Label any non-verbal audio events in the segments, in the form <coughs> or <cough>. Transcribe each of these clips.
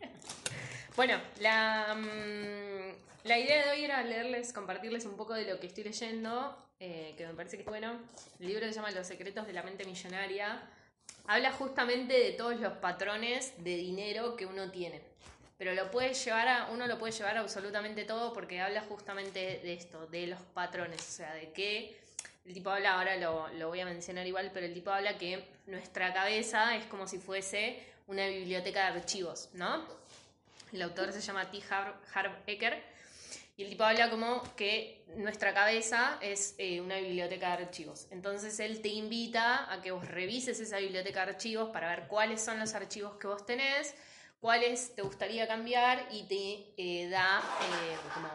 <laughs> bueno, la, mm, la idea de hoy era leerles, compartirles un poco de lo que estoy leyendo, eh, que me parece que es bueno. El libro se llama Los secretos de la mente millonaria. Habla justamente de todos los patrones de dinero que uno tiene. Pero lo puede llevar a, uno lo puede llevar a absolutamente todo porque habla justamente de esto, de los patrones, o sea, de que el tipo habla, ahora lo, lo voy a mencionar igual, pero el tipo habla que nuestra cabeza es como si fuese una biblioteca de archivos, ¿no? El autor se llama T. Harv, Eker y el tipo habla como que nuestra cabeza es eh, una biblioteca de archivos. Entonces él te invita a que vos revises esa biblioteca de archivos para ver cuáles son los archivos que vos tenés, cuáles te gustaría cambiar y te eh, da eh, como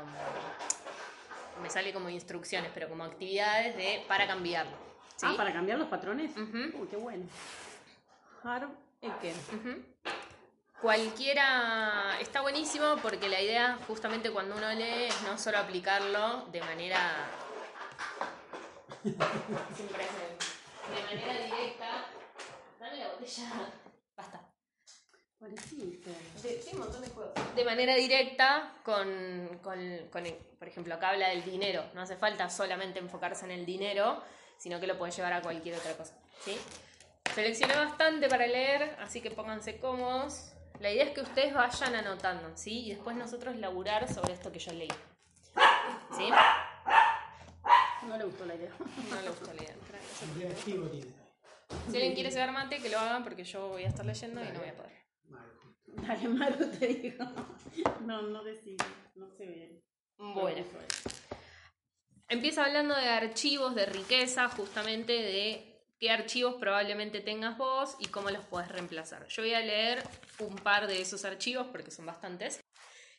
me sale como instrucciones, pero como actividades de para cambiarlo. ¿sí? Ah, para cambiar los patrones. Uy, qué bueno. Harv Cualquiera está buenísimo porque la idea justamente cuando uno lee es no solo aplicarlo de manera de manera directa. Dame la botella. Basta. Sí, un montón de juegos. De manera directa con, con, con, por ejemplo, acá habla del dinero. No hace falta solamente enfocarse en el dinero, sino que lo puedes llevar a cualquier otra cosa. ¿sí? Seleccioné bastante para leer, así que pónganse cómodos. La idea es que ustedes vayan anotando, ¿sí? Y después nosotros laburar sobre esto que yo leí. ¿Sí? No le gustó la idea. No le gustó la idea. Si alguien quiere cebar mate, que lo hagan porque yo voy a estar leyendo y no voy a poder. Dale, Maru te dijo. No, no decide. No se ve. Bueno. Empieza hablando de archivos de riqueza, justamente de qué archivos probablemente tengas vos y cómo los puedes reemplazar. Yo voy a leer un par de esos archivos porque son bastantes.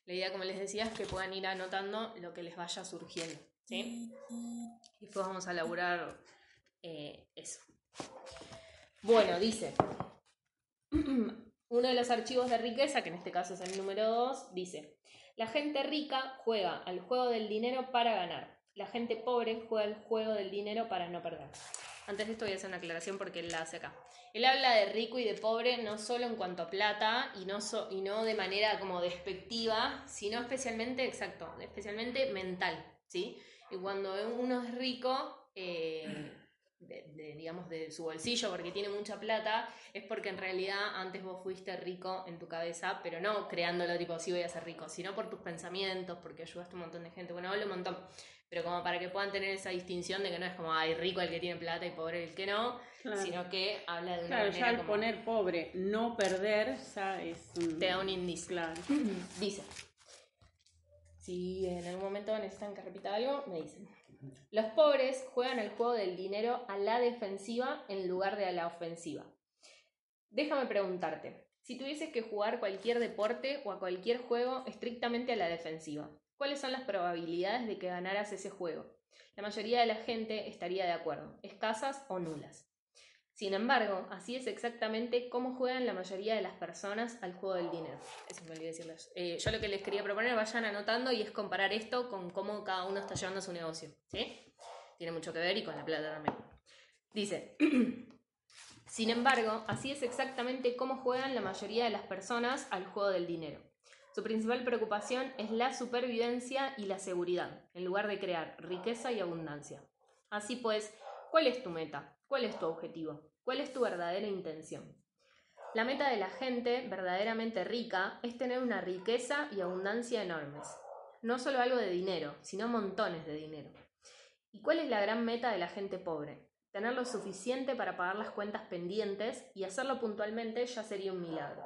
La idea, como les decía, es que puedan ir anotando lo que les vaya surgiendo. ¿sí? Y después vamos a elaborar eh, eso. Bueno, dice. <clears throat> Uno de los archivos de riqueza, que en este caso es el número 2, dice, la gente rica juega al juego del dinero para ganar. La gente pobre juega al juego del dinero para no perder. Antes de esto voy a hacer una aclaración porque él la hace acá. Él habla de rico y de pobre no solo en cuanto a plata y no, so- y no de manera como despectiva, sino especialmente, exacto, especialmente mental, ¿sí? Y cuando uno es rico, eh, de- de, digamos, de su bolsillo porque tiene mucha plata, es porque en realidad antes vos fuiste rico en tu cabeza, pero no creándolo tipo, sí voy a ser rico, sino por tus pensamientos, porque ayudaste a un montón de gente. Bueno, hablo un montón, pero como para que puedan tener esa distinción de que no es como, hay rico el que tiene plata y pobre el que no, Claro. sino que habla de una Claro, manera ya al como- poner pobre, no perder, ya es un... te da un indicio. Claro. Dice. Si en algún momento necesitan que repita algo, me dicen. Los pobres juegan el juego del dinero a la defensiva en lugar de a la ofensiva. Déjame preguntarte, si tuvieses que jugar cualquier deporte o a cualquier juego estrictamente a la defensiva, ¿cuáles son las probabilidades de que ganaras ese juego? La mayoría de la gente estaría de acuerdo, escasas o nulas. Sin embargo, así es exactamente cómo juegan la mayoría de las personas al juego del dinero. Eso me olvidé decirles. Eh, yo lo que les quería proponer, vayan anotando y es comparar esto con cómo cada uno está llevando su negocio. ¿Sí? Tiene mucho que ver y con la plata también. Dice, <clears throat> sin embargo, así es exactamente cómo juegan la mayoría de las personas al juego del dinero. Su principal preocupación es la supervivencia y la seguridad, en lugar de crear riqueza y abundancia. Así pues, ¿cuál es tu meta? ¿Cuál es tu objetivo? ¿Cuál es tu verdadera intención? La meta de la gente verdaderamente rica es tener una riqueza y abundancia enormes. No solo algo de dinero, sino montones de dinero. ¿Y cuál es la gran meta de la gente pobre? Tener lo suficiente para pagar las cuentas pendientes y hacerlo puntualmente ya sería un milagro.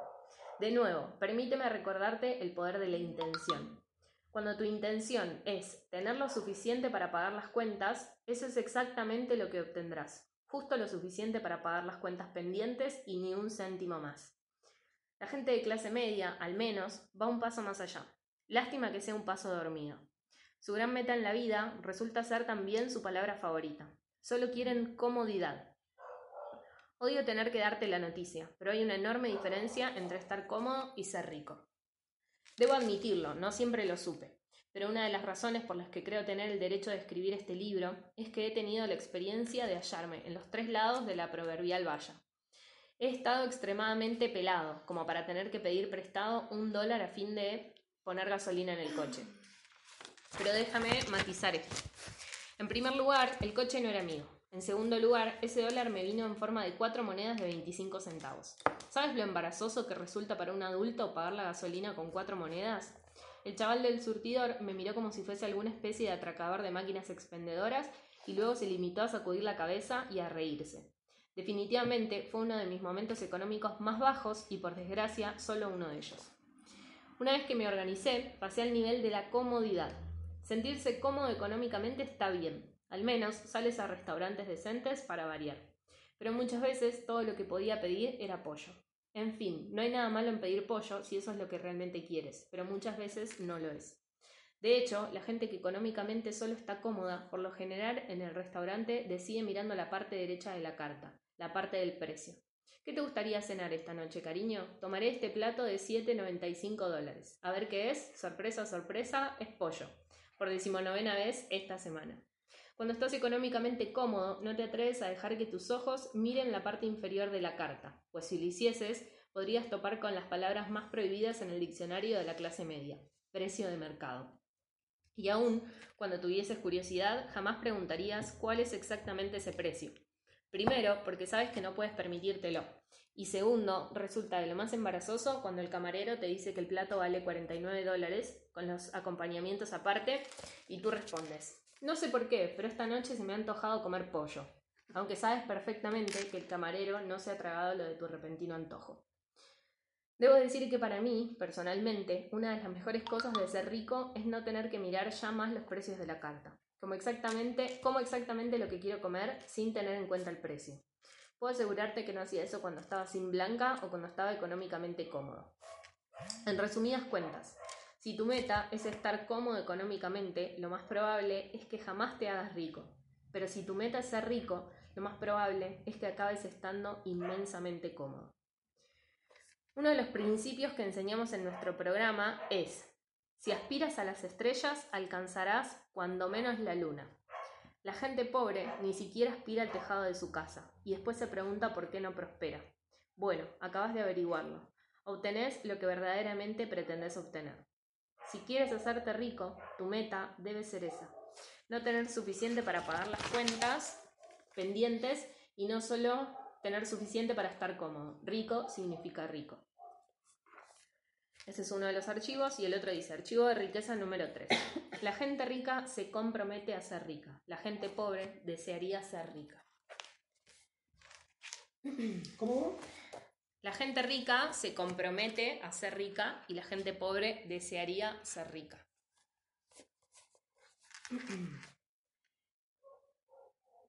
De nuevo, permíteme recordarte el poder de la intención. Cuando tu intención es tener lo suficiente para pagar las cuentas, eso es exactamente lo que obtendrás. Justo lo suficiente para pagar las cuentas pendientes y ni un céntimo más. La gente de clase media, al menos, va un paso más allá. Lástima que sea un paso dormido. Su gran meta en la vida resulta ser también su palabra favorita. Solo quieren comodidad. Odio tener que darte la noticia, pero hay una enorme diferencia entre estar cómodo y ser rico. Debo admitirlo, no siempre lo supe, pero una de las razones por las que creo tener el derecho de escribir este libro es que he tenido la experiencia de hallarme en los tres lados de la proverbial valla. He estado extremadamente pelado, como para tener que pedir prestado un dólar a fin de poner gasolina en el coche. Pero déjame matizar esto. En primer lugar, el coche no era mío. En segundo lugar, ese dólar me vino en forma de cuatro monedas de 25 centavos. ¿Sabes lo embarazoso que resulta para un adulto pagar la gasolina con cuatro monedas? El chaval del surtidor me miró como si fuese alguna especie de atracador de máquinas expendedoras y luego se limitó a sacudir la cabeza y a reírse. Definitivamente fue uno de mis momentos económicos más bajos y por desgracia solo uno de ellos. Una vez que me organicé, pasé al nivel de la comodidad. Sentirse cómodo económicamente está bien, al menos sales a restaurantes decentes para variar. Pero muchas veces todo lo que podía pedir era pollo. En fin, no hay nada malo en pedir pollo si eso es lo que realmente quieres, pero muchas veces no lo es. De hecho, la gente que económicamente solo está cómoda, por lo general en el restaurante decide mirando la parte derecha de la carta, la parte del precio. ¿Qué te gustaría cenar esta noche, cariño? Tomaré este plato de 7,95 dólares. A ver qué es. Sorpresa, sorpresa, es pollo. Por decimonovena vez esta semana. Cuando estás económicamente cómodo, no te atreves a dejar que tus ojos miren la parte inferior de la carta, pues si lo hicieses, podrías topar con las palabras más prohibidas en el diccionario de la clase media, precio de mercado. Y aún, cuando tuvieses curiosidad, jamás preguntarías cuál es exactamente ese precio, Primero, porque sabes que no puedes permitírtelo. Y segundo, resulta de lo más embarazoso cuando el camarero te dice que el plato vale 49 dólares, con los acompañamientos aparte, y tú respondes, no sé por qué, pero esta noche se me ha antojado comer pollo, aunque sabes perfectamente que el camarero no se ha tragado lo de tu repentino antojo. Debo decir que para mí, personalmente, una de las mejores cosas de ser rico es no tener que mirar ya más los precios de la carta como exactamente, como exactamente lo que quiero comer sin tener en cuenta el precio. Puedo asegurarte que no hacía eso cuando estaba sin blanca o cuando estaba económicamente cómodo. En resumidas cuentas, si tu meta es estar cómodo económicamente, lo más probable es que jamás te hagas rico. Pero si tu meta es ser rico, lo más probable es que acabes estando inmensamente cómodo. Uno de los principios que enseñamos en nuestro programa es si aspiras a las estrellas, alcanzarás cuando menos la luna. La gente pobre ni siquiera aspira al tejado de su casa y después se pregunta por qué no prospera. Bueno, acabas de averiguarlo. Obtenés lo que verdaderamente pretendes obtener. Si quieres hacerte rico, tu meta debe ser esa. No tener suficiente para pagar las cuentas pendientes y no solo tener suficiente para estar cómodo. Rico significa rico. Ese es uno de los archivos y el otro dice archivo de riqueza número 3. <coughs> La gente rica se compromete a ser rica. La gente pobre desearía ser rica. ¿Cómo? La gente rica se compromete a ser rica y la gente pobre desearía ser rica.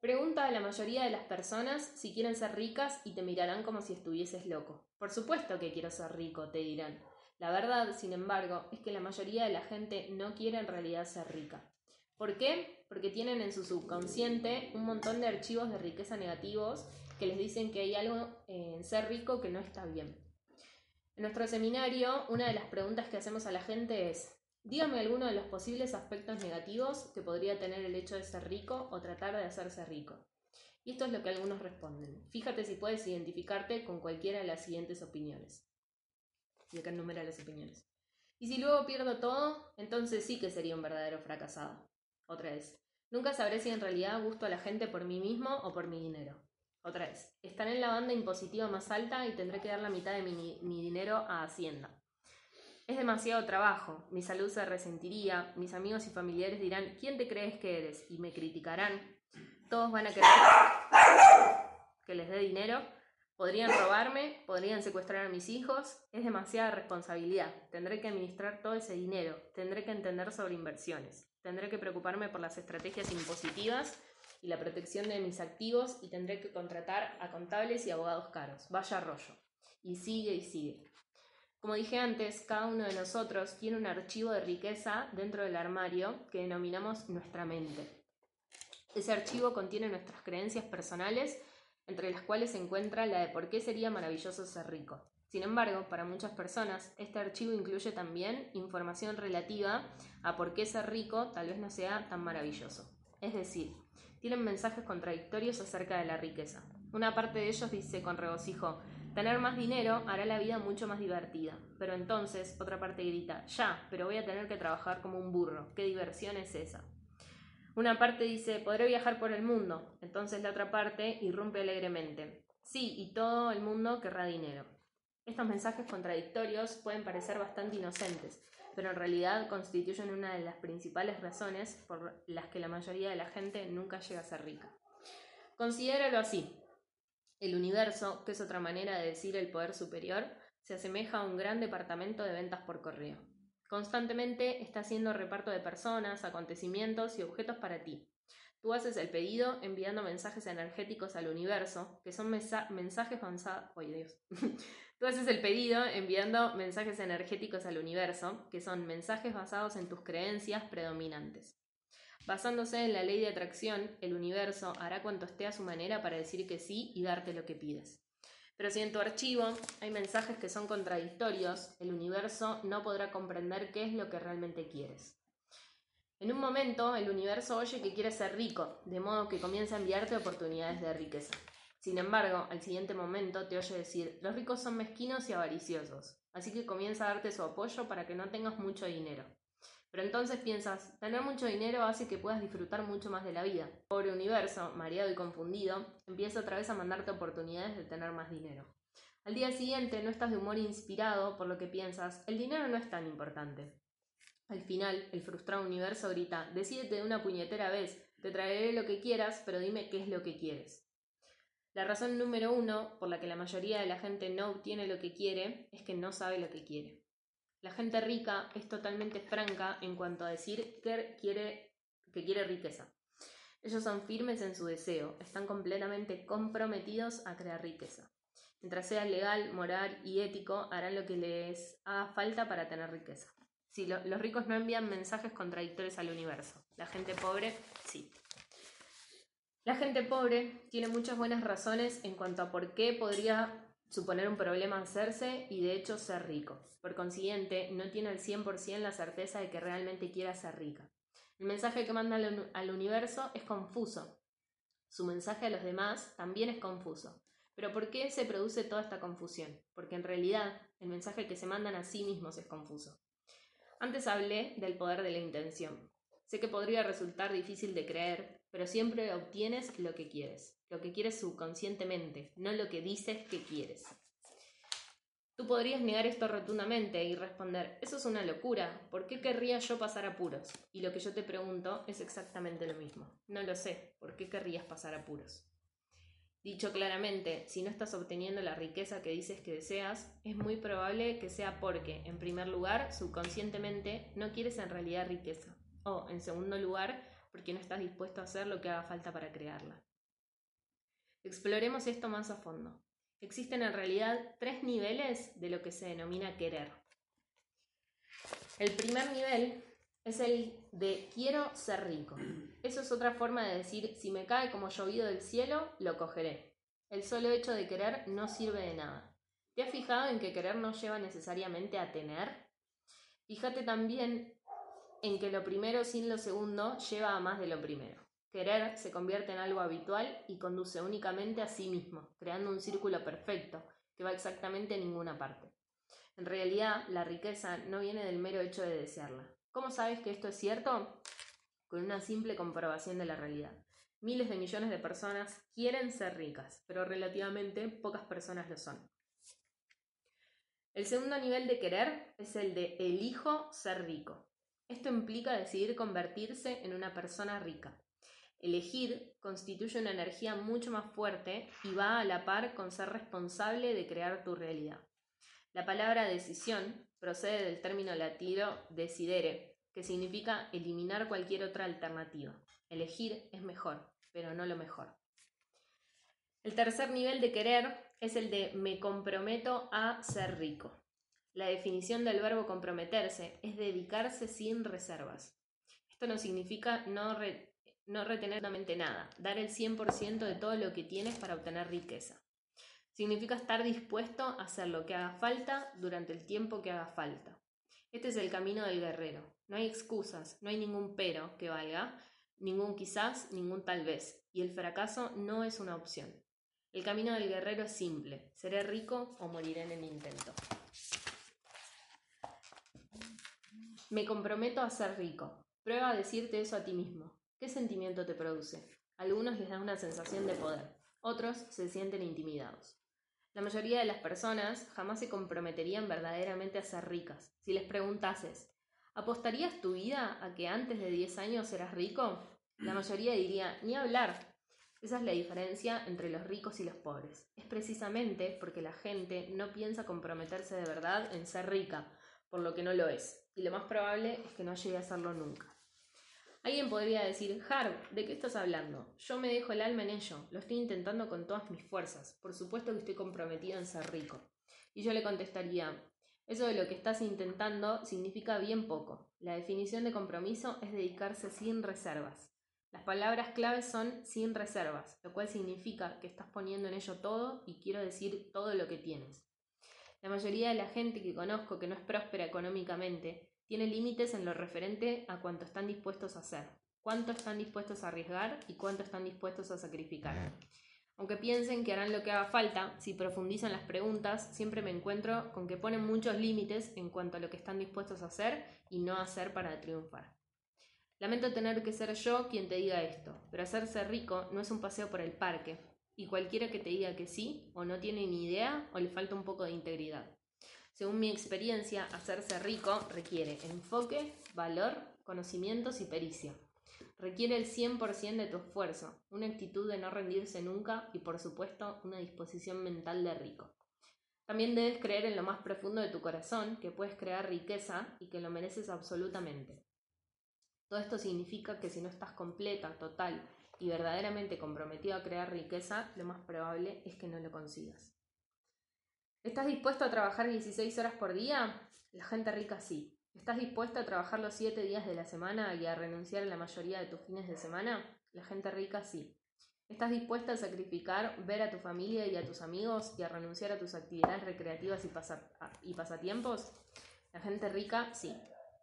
Pregunta a la mayoría de las personas si quieren ser ricas y te mirarán como si estuvieses loco. Por supuesto que quiero ser rico, te dirán. La verdad, sin embargo, es que la mayoría de la gente no quiere en realidad ser rica. ¿Por qué? Porque tienen en su subconsciente un montón de archivos de riqueza negativos que les dicen que hay algo en ser rico que no está bien. En nuestro seminario, una de las preguntas que hacemos a la gente es, dígame alguno de los posibles aspectos negativos que podría tener el hecho de ser rico o tratar de hacerse rico. Y esto es lo que algunos responden. Fíjate si puedes identificarte con cualquiera de las siguientes opiniones y acá enumera las opiniones. Y si luego pierdo todo, entonces sí que sería un verdadero fracasado. Otra vez. Nunca sabré si en realidad gusto a la gente por mí mismo o por mi dinero. Otra vez. Estaré en la banda impositiva más alta y tendré que dar la mitad de mi, mi dinero a Hacienda. Es demasiado trabajo, mi salud se resentiría, mis amigos y familiares dirán, ¿quién te crees que eres? Y me criticarán. Todos van a querer que les dé dinero Podrían robarme, podrían secuestrar a mis hijos, es demasiada responsabilidad. Tendré que administrar todo ese dinero, tendré que entender sobre inversiones, tendré que preocuparme por las estrategias impositivas y la protección de mis activos y tendré que contratar a contables y abogados caros. Vaya rollo. Y sigue y sigue. Como dije antes, cada uno de nosotros tiene un archivo de riqueza dentro del armario que denominamos nuestra mente. Ese archivo contiene nuestras creencias personales entre las cuales se encuentra la de por qué sería maravilloso ser rico. Sin embargo, para muchas personas, este archivo incluye también información relativa a por qué ser rico tal vez no sea tan maravilloso. Es decir, tienen mensajes contradictorios acerca de la riqueza. Una parte de ellos dice con regocijo, Tener más dinero hará la vida mucho más divertida. Pero entonces otra parte grita, ya, pero voy a tener que trabajar como un burro. ¿Qué diversión es esa? Una parte dice, podré viajar por el mundo. Entonces la otra parte irrumpe alegremente. Sí, y todo el mundo querrá dinero. Estos mensajes contradictorios pueden parecer bastante inocentes, pero en realidad constituyen una de las principales razones por las que la mayoría de la gente nunca llega a ser rica. Considéralo así. El universo, que es otra manera de decir el poder superior, se asemeja a un gran departamento de ventas por correo. Constantemente está haciendo reparto de personas, acontecimientos y objetos para ti. Tú haces el pedido enviando mensajes energéticos al universo, que son mensajes avanzados. Oye, Dios. Tú haces el pedido enviando mensajes energéticos al universo, que son mensajes basados en tus creencias predominantes. Basándose en la ley de atracción, el universo hará cuanto esté a su manera para decir que sí y darte lo que pides. Pero si en tu archivo hay mensajes que son contradictorios, el universo no podrá comprender qué es lo que realmente quieres. En un momento, el universo oye que quieres ser rico, de modo que comienza a enviarte oportunidades de riqueza. Sin embargo, al siguiente momento te oye decir, los ricos son mezquinos y avariciosos, así que comienza a darte su apoyo para que no tengas mucho dinero. Pero entonces piensas, tener mucho dinero hace que puedas disfrutar mucho más de la vida. Pobre universo, mareado y confundido, empieza otra vez a mandarte oportunidades de tener más dinero. Al día siguiente no estás de humor inspirado por lo que piensas, el dinero no es tan importante. Al final, el frustrado universo grita, decídete de una puñetera vez, te traeré lo que quieras, pero dime qué es lo que quieres. La razón número uno por la que la mayoría de la gente no obtiene lo que quiere es que no sabe lo que quiere. La gente rica es totalmente franca en cuanto a decir que quiere, que quiere riqueza. Ellos son firmes en su deseo, están completamente comprometidos a crear riqueza. Mientras sea legal, moral y ético, harán lo que les haga falta para tener riqueza. Si los ricos no envían mensajes contradictorios al universo, la gente pobre sí. La gente pobre tiene muchas buenas razones en cuanto a por qué podría suponer un problema hacerse y de hecho ser rico. Por consiguiente, no tiene al 100% la certeza de que realmente quiera ser rica. El mensaje que manda al universo es confuso. Su mensaje a los demás también es confuso. Pero ¿por qué se produce toda esta confusión? Porque en realidad el mensaje que se mandan a sí mismos es confuso. Antes hablé del poder de la intención. Sé que podría resultar difícil de creer, pero siempre obtienes lo que quieres, lo que quieres subconscientemente, no lo que dices que quieres. Tú podrías negar esto rotundamente y responder, eso es una locura, ¿por qué querría yo pasar apuros? Y lo que yo te pregunto es exactamente lo mismo. No lo sé, ¿por qué querrías pasar apuros? Dicho claramente, si no estás obteniendo la riqueza que dices que deseas, es muy probable que sea porque, en primer lugar, subconscientemente no quieres en realidad riqueza. O, en segundo lugar, porque no estás dispuesto a hacer lo que haga falta para crearla. Exploremos esto más a fondo. Existen en realidad tres niveles de lo que se denomina querer. El primer nivel es el de quiero ser rico. Eso es otra forma de decir si me cae como llovido del cielo, lo cogeré. El solo hecho de querer no sirve de nada. ¿Te has fijado en que querer no lleva necesariamente a tener? Fíjate también en que lo primero sin lo segundo lleva a más de lo primero. Querer se convierte en algo habitual y conduce únicamente a sí mismo, creando un círculo perfecto que va exactamente a ninguna parte. En realidad, la riqueza no viene del mero hecho de desearla. ¿Cómo sabes que esto es cierto? Con una simple comprobación de la realidad. Miles de millones de personas quieren ser ricas, pero relativamente pocas personas lo son. El segundo nivel de querer es el de elijo ser rico. Esto implica decidir convertirse en una persona rica. Elegir constituye una energía mucho más fuerte y va a la par con ser responsable de crear tu realidad. La palabra decisión procede del término latino decidere, que significa eliminar cualquier otra alternativa. Elegir es mejor, pero no lo mejor. El tercer nivel de querer es el de me comprometo a ser rico. La definición del verbo comprometerse es dedicarse sin reservas. Esto no significa no, no retener nada, dar el 100% de todo lo que tienes para obtener riqueza. Significa estar dispuesto a hacer lo que haga falta durante el tiempo que haga falta. Este es el camino del guerrero. No hay excusas, no hay ningún pero que valga, ningún quizás, ningún tal vez, y el fracaso no es una opción. El camino del guerrero es simple, seré rico o moriré en el intento. Me comprometo a ser rico. Prueba a decirte eso a ti mismo. ¿Qué sentimiento te produce? Algunos les da una sensación de poder, otros se sienten intimidados. La mayoría de las personas jamás se comprometerían verdaderamente a ser ricas. Si les preguntases, ¿apostarías tu vida a que antes de 10 años serás rico? La mayoría diría, ni hablar. Esa es la diferencia entre los ricos y los pobres. Es precisamente porque la gente no piensa comprometerse de verdad en ser rica, por lo que no lo es y lo más probable es que no llegue a hacerlo nunca. Alguien podría decir, Harv, ¿de qué estás hablando? Yo me dejo el alma en ello, lo estoy intentando con todas mis fuerzas, por supuesto que estoy comprometido en ser rico. Y yo le contestaría, eso de lo que estás intentando significa bien poco. La definición de compromiso es dedicarse sin reservas. Las palabras claves son sin reservas, lo cual significa que estás poniendo en ello todo y quiero decir todo lo que tienes. La mayoría de la gente que conozco que no es próspera económicamente tiene límites en lo referente a cuánto están dispuestos a hacer, cuánto están dispuestos a arriesgar y cuánto están dispuestos a sacrificar. Aunque piensen que harán lo que haga falta, si profundizan las preguntas, siempre me encuentro con que ponen muchos límites en cuanto a lo que están dispuestos a hacer y no hacer para triunfar. Lamento tener que ser yo quien te diga esto, pero hacerse rico no es un paseo por el parque, y cualquiera que te diga que sí, o no tiene ni idea, o le falta un poco de integridad. Según mi experiencia, hacerse rico requiere enfoque, valor, conocimientos y pericia. Requiere el 100% de tu esfuerzo, una actitud de no rendirse nunca y por supuesto una disposición mental de rico. También debes creer en lo más profundo de tu corazón que puedes crear riqueza y que lo mereces absolutamente. Todo esto significa que si no estás completa, total y verdaderamente comprometido a crear riqueza, lo más probable es que no lo consigas. ¿Estás dispuesto a trabajar 16 horas por día? La gente rica sí. ¿Estás dispuesto a trabajar los 7 días de la semana y a renunciar a la mayoría de tus fines de semana? La gente rica sí. ¿Estás dispuesta a sacrificar ver a tu familia y a tus amigos y a renunciar a tus actividades recreativas y, y pasatiempos? La gente rica sí.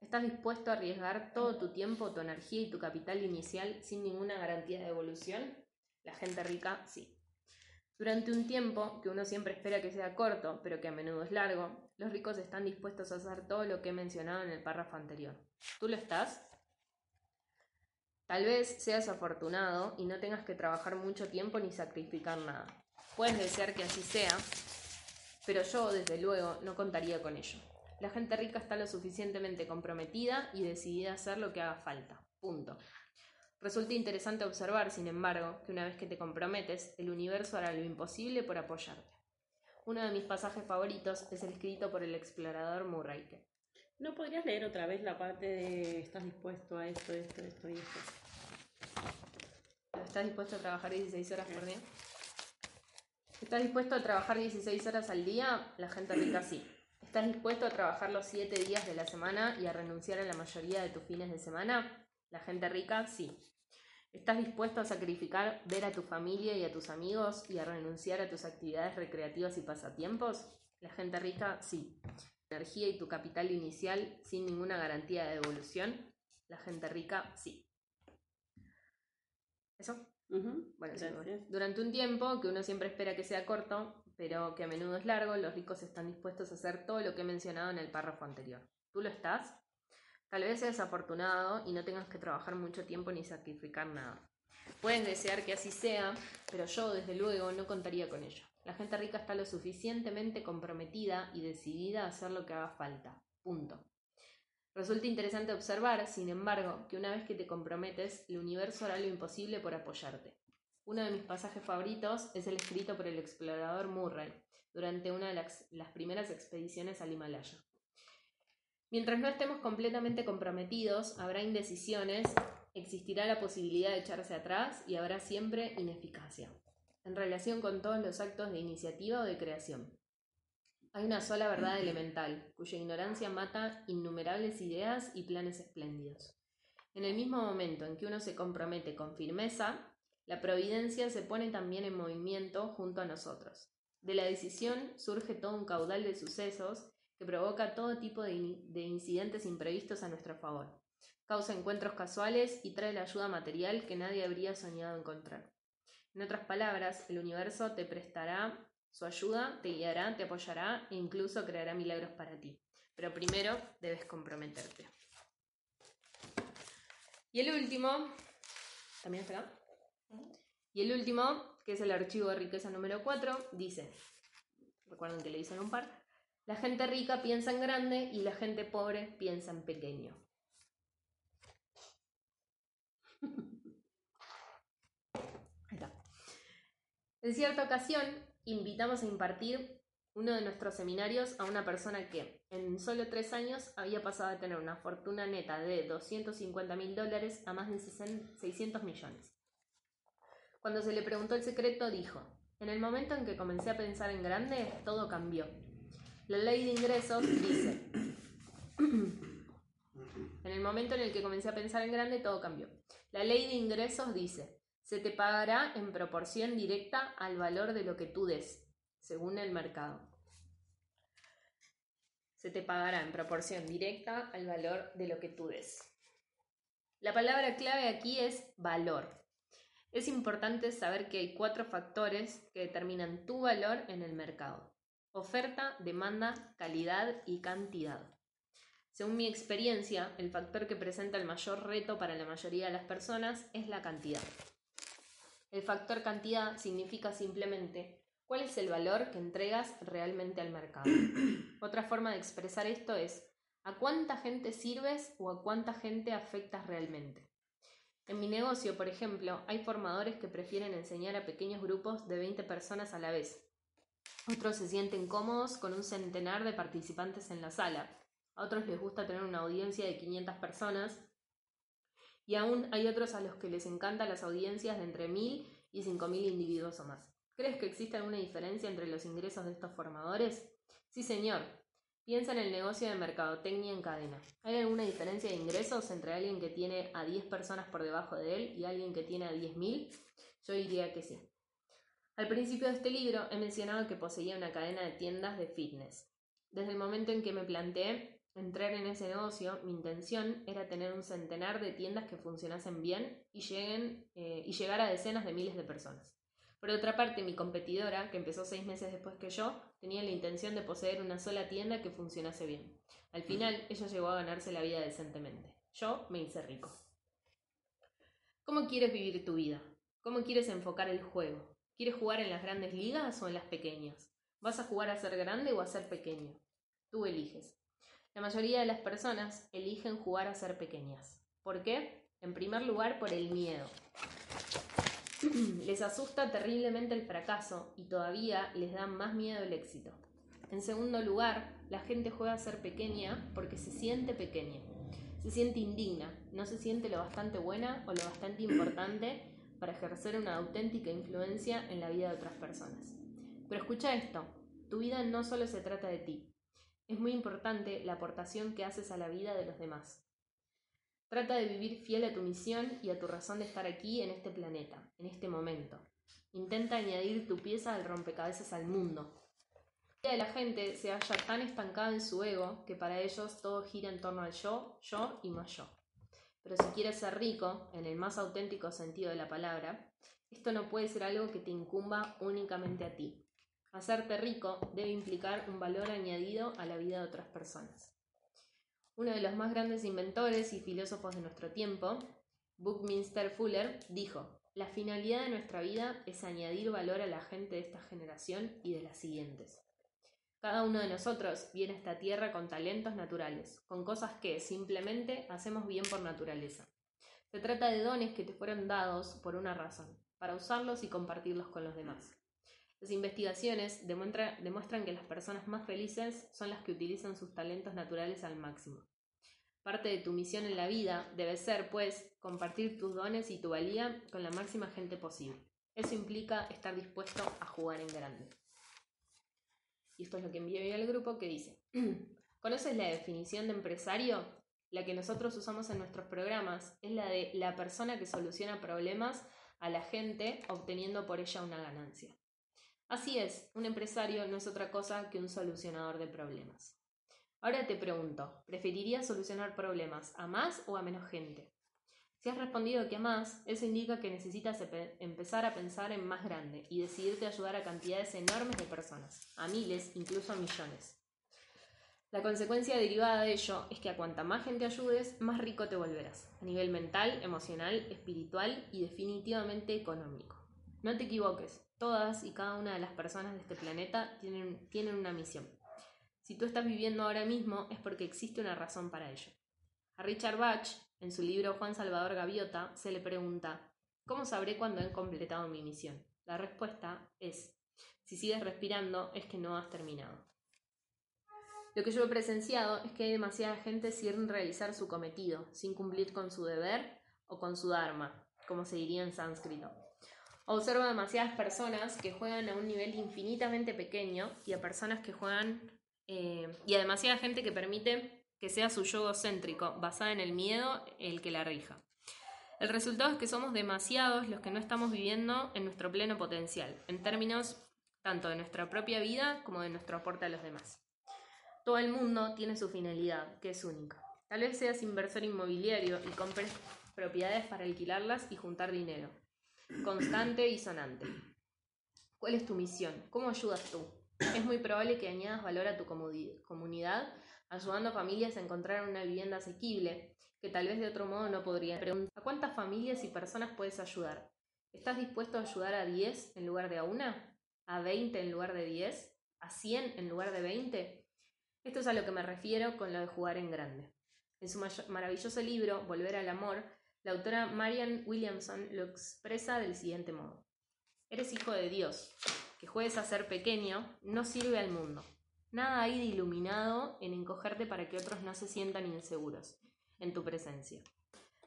¿Estás dispuesto a arriesgar todo tu tiempo, tu energía y tu capital inicial sin ninguna garantía de evolución? La gente rica, sí. Durante un tiempo, que uno siempre espera que sea corto, pero que a menudo es largo, los ricos están dispuestos a hacer todo lo que he mencionado en el párrafo anterior. ¿Tú lo estás? Tal vez seas afortunado y no tengas que trabajar mucho tiempo ni sacrificar nada. Puedes desear que así sea, pero yo, desde luego, no contaría con ello. La gente rica está lo suficientemente comprometida y decidida a hacer lo que haga falta. Punto. Resulta interesante observar, sin embargo, que una vez que te comprometes, el universo hará lo imposible por apoyarte. Uno de mis pasajes favoritos es el escrito por el explorador Murray. ¿No podrías leer otra vez la parte de estás dispuesto a esto, esto, esto y esto? ¿Estás dispuesto a trabajar 16 horas por día? ¿Estás dispuesto a trabajar 16 horas al día? La gente rica sí. ¿Estás dispuesto a trabajar los siete días de la semana y a renunciar a la mayoría de tus fines de semana? La gente rica, sí. ¿Estás dispuesto a sacrificar ver a tu familia y a tus amigos y a renunciar a tus actividades recreativas y pasatiempos? La gente rica, sí. Energía y tu capital inicial sin ninguna garantía de devolución? La gente rica, sí. ¿Eso? Bueno, durante un tiempo, que uno siempre espera que sea corto, pero que a menudo es largo, los ricos están dispuestos a hacer todo lo que he mencionado en el párrafo anterior. ¿Tú lo estás? Tal vez seas afortunado y no tengas que trabajar mucho tiempo ni sacrificar nada. Puedes desear que así sea, pero yo, desde luego, no contaría con ello. La gente rica está lo suficientemente comprometida y decidida a hacer lo que haga falta. Punto. Resulta interesante observar, sin embargo, que una vez que te comprometes, el universo hará lo imposible por apoyarte. Uno de mis pasajes favoritos es el escrito por el explorador Murray durante una de las, las primeras expediciones al Himalaya. Mientras no estemos completamente comprometidos, habrá indecisiones, existirá la posibilidad de echarse atrás y habrá siempre ineficacia en relación con todos los actos de iniciativa o de creación. Hay una sola verdad elemental, cuya ignorancia mata innumerables ideas y planes espléndidos. En el mismo momento en que uno se compromete con firmeza, la providencia se pone también en movimiento junto a nosotros. De la decisión surge todo un caudal de sucesos que provoca todo tipo de, incidentes imprevistos a nuestro favor. Causa encuentros casuales y trae la ayuda material que nadie habría soñado encontrar. En otras palabras, el universo te prestará su ayuda, te guiará, te apoyará e incluso creará milagros para ti. Pero primero debes comprometerte. Y el último, ¿también está? Y el último, que es el archivo de riqueza número 4, dice, recuerden que le dicen un par, la gente rica piensa en grande y la gente pobre piensa en pequeño. <laughs> Ahí está. En cierta ocasión, invitamos a impartir uno de nuestros seminarios a una persona que en solo tres años había pasado de tener una fortuna neta de 250 mil dólares a más de 600 millones. Cuando se le preguntó el secreto, dijo, en el momento en que comencé a pensar en grande, todo cambió. La ley de ingresos dice, <clears throat> en el momento en el que comencé a pensar en grande, todo cambió. La ley de ingresos dice, se te pagará en proporción directa al valor de lo que tú des, según el mercado. Se te pagará en proporción directa al valor de lo que tú des. La palabra clave aquí es valor. Es importante saber que hay cuatro factores que determinan tu valor en el mercado. Oferta, demanda, calidad y cantidad. Según mi experiencia, el factor que presenta el mayor reto para la mayoría de las personas es la cantidad. El factor cantidad significa simplemente cuál es el valor que entregas realmente al mercado. <clears throat> Otra forma de expresar esto es a cuánta gente sirves o a cuánta gente afectas realmente. En mi negocio, por ejemplo, hay formadores que prefieren enseñar a pequeños grupos de 20 personas a la vez. Otros se sienten cómodos con un centenar de participantes en la sala. A otros les gusta tener una audiencia de 500 personas. Y aún hay otros a los que les encantan las audiencias de entre 1000 y 5000 individuos o más. ¿Crees que existe alguna diferencia entre los ingresos de estos formadores? Sí, señor. Piensa en el negocio de mercadotecnia en cadena. ¿Hay alguna diferencia de ingresos entre alguien que tiene a 10 personas por debajo de él y alguien que tiene a 10.000? Yo diría que sí. Al principio de este libro he mencionado que poseía una cadena de tiendas de fitness. Desde el momento en que me planteé entrar en ese negocio, mi intención era tener un centenar de tiendas que funcionasen bien y, lleguen, eh, y llegar a decenas de miles de personas. Por otra parte, mi competidora, que empezó seis meses después que yo, tenía la intención de poseer una sola tienda que funcionase bien. Al final, ella llegó a ganarse la vida decentemente. Yo me hice rico. ¿Cómo quieres vivir tu vida? ¿Cómo quieres enfocar el juego? ¿Quieres jugar en las grandes ligas o en las pequeñas? ¿Vas a jugar a ser grande o a ser pequeño? Tú eliges. La mayoría de las personas eligen jugar a ser pequeñas. ¿Por qué? En primer lugar, por el miedo. <clears throat> les asusta terriblemente el fracaso y todavía les da más miedo el éxito. En segundo lugar, la gente juega a ser pequeña porque se siente pequeña. Se siente indigna, no se siente lo bastante buena o lo bastante importante para ejercer una auténtica influencia en la vida de otras personas. Pero escucha esto, tu vida no solo se trata de ti. Es muy importante la aportación que haces a la vida de los demás. Trata de vivir fiel a tu misión y a tu razón de estar aquí en este planeta, en este momento. Intenta añadir tu pieza al rompecabezas al mundo. La la gente se halla tan estancada en su ego que para ellos todo gira en torno al yo, yo y más yo. Pero si quieres ser rico, en el más auténtico sentido de la palabra, esto no puede ser algo que te incumba únicamente a ti. Hacerte rico debe implicar un valor añadido a la vida de otras personas. Uno de los más grandes inventores y filósofos de nuestro tiempo, Buckminster Fuller, dijo, la finalidad de nuestra vida es añadir valor a la gente de esta generación y de las siguientes. Cada uno de nosotros viene a esta tierra con talentos naturales, con cosas que simplemente hacemos bien por naturaleza. Se trata de dones que te fueron dados por una razón, para usarlos y compartirlos con los demás. Las investigaciones demuestran que las personas más felices son las que utilizan sus talentos naturales al máximo. Parte de tu misión en la vida debe ser, pues, compartir tus dones y tu valía con la máxima gente posible. Eso implica estar dispuesto a jugar en grande. Y esto es lo que envié hoy al grupo que dice, <clears throat> ¿conoces la definición de empresario? La que nosotros usamos en nuestros programas es la de la persona que soluciona problemas a la gente obteniendo por ella una ganancia. Así es, un empresario no es otra cosa que un solucionador de problemas. Ahora te pregunto, ¿preferirías solucionar problemas a más o a menos gente? Si has respondido que amás, eso indica que necesitas empezar a pensar en más grande y decidirte a ayudar a cantidades enormes de personas, a miles, incluso a millones. La consecuencia derivada de ello es que a cuanta más gente ayudes, más rico te volverás, a nivel mental, emocional, espiritual y definitivamente económico. No te equivoques, todas y cada una de las personas de este planeta tienen, tienen una misión. Si tú estás viviendo ahora mismo es porque existe una razón para ello. A Richard Bach, en su libro Juan Salvador Gaviota, se le pregunta, ¿cómo sabré cuándo he completado mi misión? La respuesta es, si sigues respirando es que no has terminado. Lo que yo he presenciado es que hay demasiada gente sin realizar su cometido, sin cumplir con su deber o con su dharma, como se diría en sánscrito. Observo demasiadas personas que juegan a un nivel infinitamente pequeño y a personas que juegan eh, y a demasiada gente que permite que sea su yogo céntrico, basada en el miedo, el que la rija. El resultado es que somos demasiados los que no estamos viviendo en nuestro pleno potencial, en términos tanto de nuestra propia vida como de nuestro aporte a los demás. Todo el mundo tiene su finalidad, que es única. Tal vez seas inversor inmobiliario y compres propiedades para alquilarlas y juntar dinero. Constante y sonante. ¿Cuál es tu misión? ¿Cómo ayudas tú? Es muy probable que añadas valor a tu comunidad, ayudando a familias a encontrar una vivienda asequible, que tal vez de otro modo no podrían. ¿A cuántas familias y personas puedes ayudar? ¿Estás dispuesto a ayudar a 10 en lugar de a una? ¿A 20 en lugar de 10? ¿A 100 en lugar de 20? Esto es a lo que me refiero con lo de jugar en grande. En su maravilloso libro, Volver al Amor, la autora Marian Williamson lo expresa del siguiente modo. Eres hijo de Dios. Que juegues a ser pequeño no sirve al mundo. Nada hay de iluminado en encogerte para que otros no se sientan inseguros en tu presencia.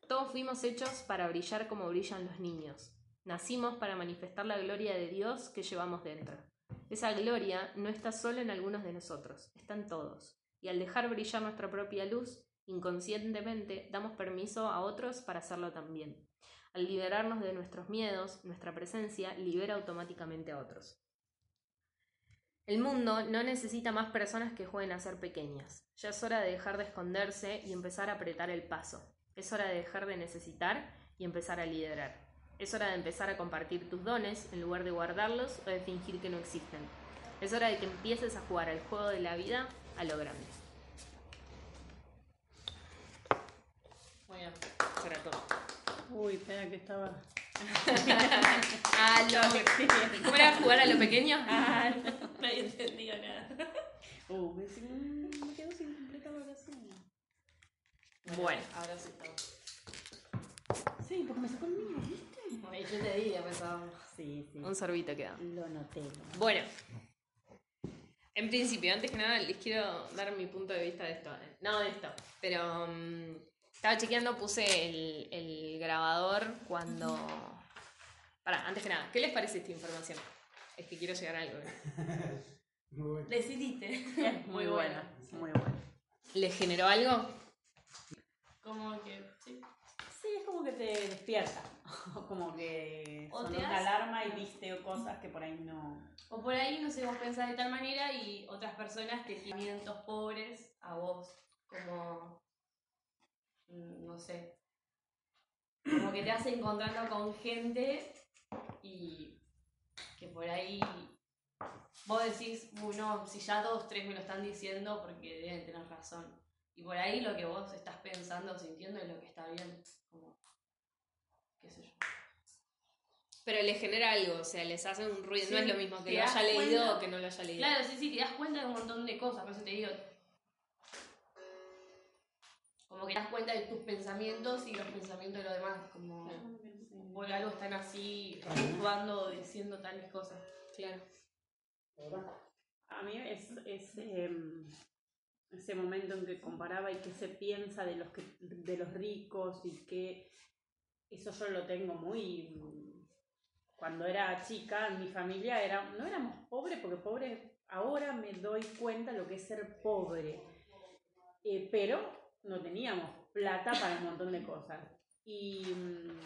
Todos fuimos hechos para brillar como brillan los niños. Nacimos para manifestar la gloria de Dios que llevamos dentro. Esa gloria no está solo en algunos de nosotros, está en todos. Y al dejar brillar nuestra propia luz, inconscientemente damos permiso a otros para hacerlo también. Al liberarnos de nuestros miedos, nuestra presencia libera automáticamente a otros. El mundo no necesita más personas que jueguen a ser pequeñas. Ya es hora de dejar de esconderse y empezar a apretar el paso. Es hora de dejar de necesitar y empezar a liderar. Es hora de empezar a compartir tus dones en lugar de guardarlos o de fingir que no existen. Es hora de que empieces a jugar al juego de la vida a lo grande. Uy, espera que estaba. <laughs> ah, lo... ¿Cómo era jugar a lo pequeño? Ah, no, había entendido nada. Uh, me, me quedo sin completar la oración. Bueno. Ahora sí está. Sí, porque me sacó el mío, ¿viste? Yo te di, pensaba. Sí, sí. Un sorbito queda. Lo noté. Bueno. En principio, antes que nada, les quiero dar mi punto de vista de esto. No de esto, pero um, estaba chequeando, puse el, el grabador cuando... Para, antes que nada, ¿qué les parece esta información? Es que quiero llegar a algo. <laughs> Muy Decidiste. <laughs> muy buena, muy buena. ¿Les generó algo? Como que, sí. Sí, es como que te despierta. <laughs> como que O sonó te hace- alarma y viste cosas que por ahí no. O por ahí, no sé, vos pensás de tal manera y otras personas te tienen pobres a vos, como, no sé, como que te hace encontrando con gente y que por ahí vos decís, "Uy, no, si ya dos, tres me lo están diciendo porque deben tener razón. Y por ahí lo que vos estás pensando, sintiendo es lo que está bien, como, qué sé yo. Pero les genera algo, o sea, les hace un ruido. no es lo mismo que lo haya leído o que no lo haya leído. Claro, sí, sí, te das cuenta de un montón de cosas, por eso te digo. Como que te das cuenta de tus pensamientos y los pensamientos de los demás, como por algo están así, actuando o diciendo tales cosas. Claro. A mí es, es em, ese momento en que comparaba y qué se piensa de los, que, de los ricos y que eso yo lo tengo muy... Cuando era chica, en mi familia era, no éramos pobres, porque pobres, ahora me doy cuenta lo que es ser pobre, Eh, pero no teníamos plata para un montón de cosas. Y mm,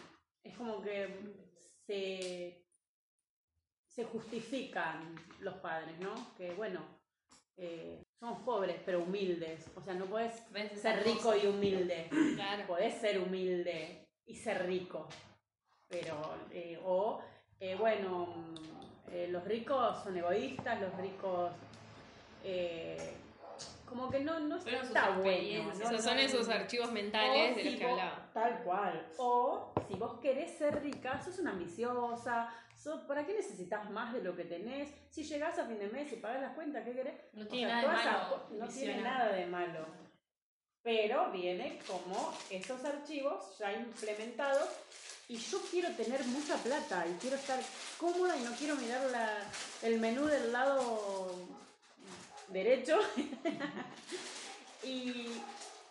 es como que se se justifican los padres, ¿no? Que bueno, eh, somos pobres pero humildes. O sea, no puedes ¿Ves esa ser rico cosa? y humilde. Claro. Podés ser humilde y ser rico. Pero, eh, o, eh, bueno, eh, los ricos son egoístas, los ricos... como que no, no Fueron sus está bueno. ¿no? Esos son No, esos no. archivos mentales de los si que vos- hablaba. Tal cual. O si vos querés ser rica, sos una ambiciosa, sos- ¿para qué necesitas más de lo que tenés? Si llegás a fin de mes y pagás las cuentas, ¿qué querés? No O tiene sea, nada de malo. co- No tiene nada de malo. Pero viene como esos archivos ya implementados y yo quiero tener mucha plata y quiero estar cómoda y no quiero mirar la- el menú del lado derecho. y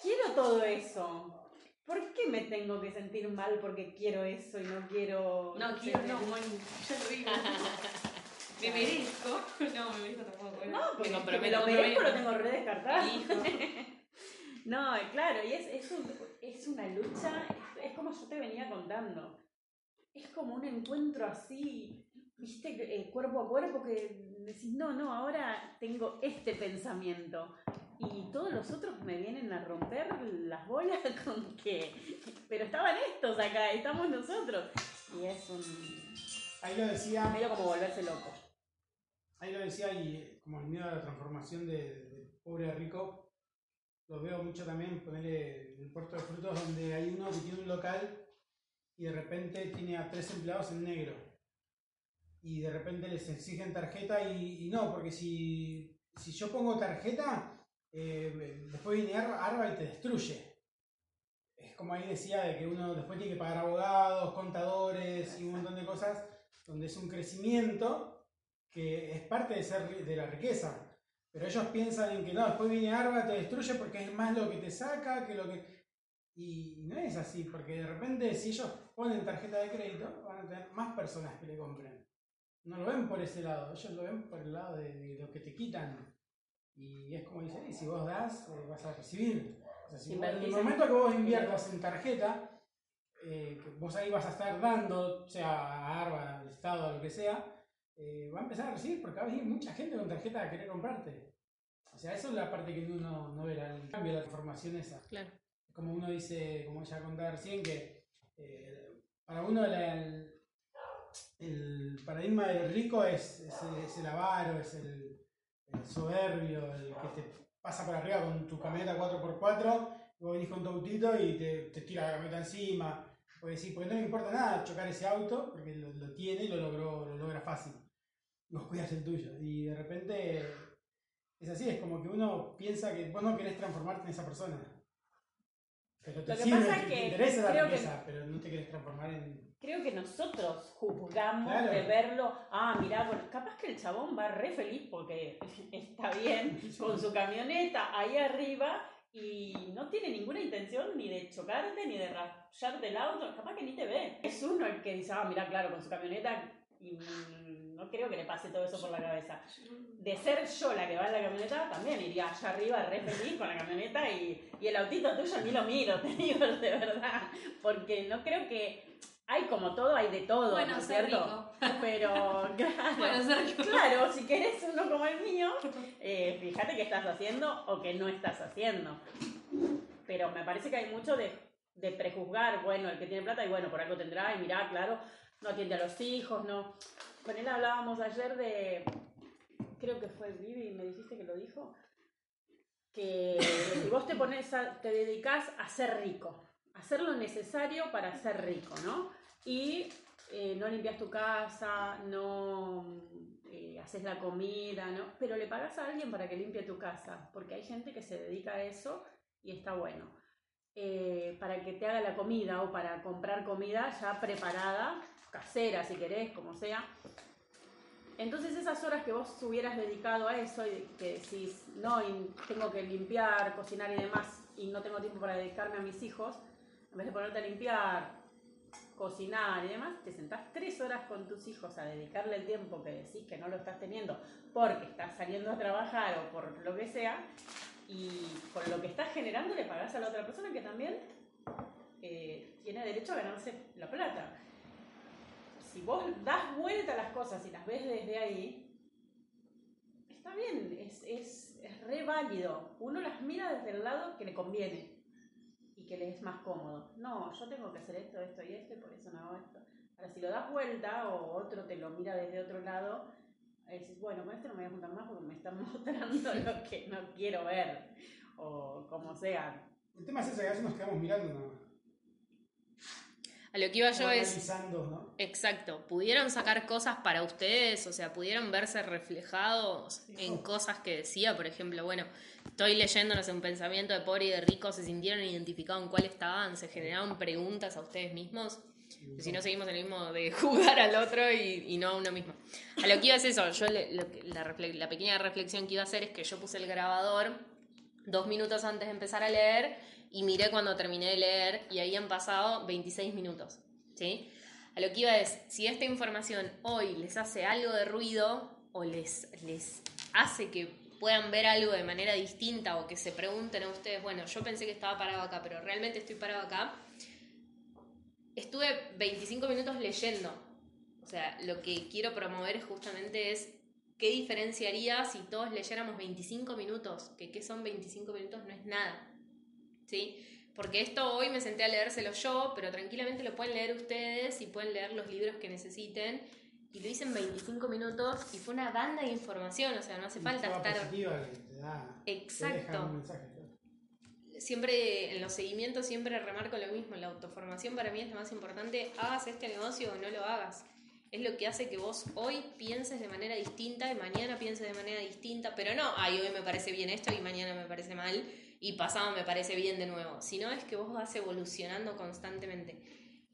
quiero todo eso. ¿Por qué me tengo que sentir mal porque quiero eso y no quiero... No, quiero, no, Moni, ya lo digo. <laughs> me merezco. No, me merezco tampoco. No, porque Me comprometo, lo me merezco, lo tengo re descartado. <laughs> No, claro, y es, es, un- es una lucha, es, es como yo te venía contando. Es como un encuentro así, viste, eh, cuerpo a cuerpo, que decís, no, no, ahora tengo este pensamiento. Y todos los otros me vienen a romper las bolas <laughs> con que, pero estaban estos acá, estamos nosotros. Y es un Ahí lo decía, medio como volverse loco. ahí lo decía y eh, como el miedo a la transformación de, de pobre a rico, lo veo mucho también, ponerle en el puerto de frutos donde hay uno que tiene un local y de repente tiene a tres empleados en negro. Y de repente les exigen tarjeta y, no, porque si, si yo pongo tarjeta, eh, después viene Ar- Arba y te destruye. Es como ahí decía de que uno después tiene que pagar abogados, contadores y un montón de cosas, donde es un crecimiento que es parte de, ser, de la riqueza. Pero ellos piensan en que no, después viene Arba, te destruye porque es más lo que te saca que lo que... Y no es así, porque de repente si ellos ponen tarjeta de crédito, van a tener más personas que le compren. No lo ven por ese lado, ellos lo ven por el lado de, de lo que te quitan. Y es como dicen, y si vos das, eh, vas a recibir. O sea, si vos- en el momento que vos inviertas en tarjeta, eh, que vos ahí vas a estar dando, sea a Arba, al Estado, a lo que sea, eh, va a empezar a recibir porque va a venir mucha gente con tarjeta a querer comprarte. O sea, eso es la parte que uno no verá, el cambio la transformación esa. Claro. Como uno dice, como ella contaba recién, que para uno la- el, paradigma del rico es, es, el- avaro, es el, soberbio, el que te pasa por arriba con tu camioneta 4x4, y vos venís con tu autito y te, te tira la camioneta encima. Porque sí, porque no le importa nada chocar ese auto, porque lo, lo tiene y lo, logró, lo logra fácil. Vos cuidas el tuyo. Y de repente es así, es como que uno piensa que vos no querés transformarte en esa persona. Pero te Lo que sirve, pasa es te, que te interesa la creo que- riqueza, pero no te querés transformar en... Creo que nosotros juzgamos Claro. de verlo, ah, mirá, bueno, capaz que el chabón va re feliz porque <laughs> está bien <laughs> con su camioneta ahí arriba y no tiene ninguna intención ni de chocarte ni de rayarte el auto, capaz que ni te ve. Es uno el que dice, ah, mirá, claro, con su camioneta y mm, no creo que le pase todo eso por la cabeza. De ser yo la que va en la camioneta, también iría allá arriba re feliz con la camioneta y, y el autito tuyo ni lo miro, te digo <laughs> de verdad, porque no creo que... Hay como todo, hay de todo, Bueno, ¿no es cierto? rico. Pero, <laughs> claro, Bueno, rico. claro, si querés uno como el mío, <laughs> eh, fíjate qué estás haciendo o qué no estás haciendo. Pero me parece que hay mucho de, de prejuzgar, bueno, el que tiene plata y bueno, por algo tendrá y mirá, claro, no atiende a los hijos, no. Con él hablábamos ayer de, creo que fue Vivi, me dijiste que lo dijo, que si vos te pones a- te dedicás a ser rico, hacer lo necesario para ser rico, ¿no? Y eh, no limpias tu casa, no eh, haces la comida, ¿no? Pero le pagas a alguien para que limpie tu casa, porque hay gente que se dedica a eso y está bueno. Eh, para que te haga la comida o para comprar comida ya preparada, casera si querés, como sea. Entonces esas horas que vos hubieras dedicado a eso y que decís, no, y tengo que limpiar, cocinar y demás, y no tengo tiempo para dedicarme a mis hijos, en vez de ponerte a limpiar, cocinar y demás, te sentás tres horas con tus hijos a dedicarle el tiempo que decís que no lo estás teniendo porque estás saliendo a trabajar o por lo que sea, y con lo que estás generando le pagás a la otra persona que también eh, tiene derecho a ganarse la plata. Si vos das vuelta a las cosas y las ves desde ahí, está bien, es, es, es re válido. Uno las mira desde el lado que le conviene. y que les es más cómodo. No, yo tengo que hacer esto, esto y esto, y por eso no hago esto. Ahora, si lo das vuelta o otro te lo mira desde otro lado, decís, bueno, con este no me voy a juntar más porque me están <laughs> mostrando lo que no quiero ver, o como sea. El tema es ese, que a veces nos quedamos mirando nada más. A lo que iba yo es... ¿no? Exacto, pudieron sacar cosas para ustedes, o sea, pudieron verse reflejados en cosas que decía, por ejemplo, bueno, estoy leyéndonos un pensamiento de pobre y de rico, se sintieron identificados en cuál estaban, se generaron preguntas a ustedes mismos, si no seguimos en el mismo de jugar al otro y, y no a uno mismo. A lo que iba es eso, yo le- lo que- la, refle- la pequeña reflexión que iba a hacer es que yo puse el grabador dos minutos antes de empezar a leer y miré cuando terminé de leer y ahí han pasado 26 minutos, ¿sí? A lo que iba es, si esta información hoy les hace algo de ruido o les, les hace que puedan ver algo de manera distinta o que se pregunten a ustedes, bueno, yo pensé que estaba parado acá, pero realmente estoy parado acá, estuve 25 minutos leyendo. O sea, lo que quiero promover justamente es qué diferenciaría si todos leyéramos 25 minutos, que qué son 25 minutos no es nada. ¿Sí? Porque esto hoy me senté a leérselo yo, pero tranquilamente lo pueden leer ustedes y pueden leer los libros que necesiten. Y lo hice en 25 minutos y fue una banda de información, o sea, no hace falta Una estar... positiva que te da. Te deja Exacto un mensaje. siempre en los seguimientos siempre remarco lo mismo, la autoformación para mí es lo más importante, hagas este negocio o no lo hagas. Es lo que hace que vos hoy pienses de manera distinta y mañana pienses de manera distinta, pero no, ay, hoy me parece bien esto y mañana me parece mal y pasado me parece bien de nuevo, sino es que vos vas evolucionando constantemente.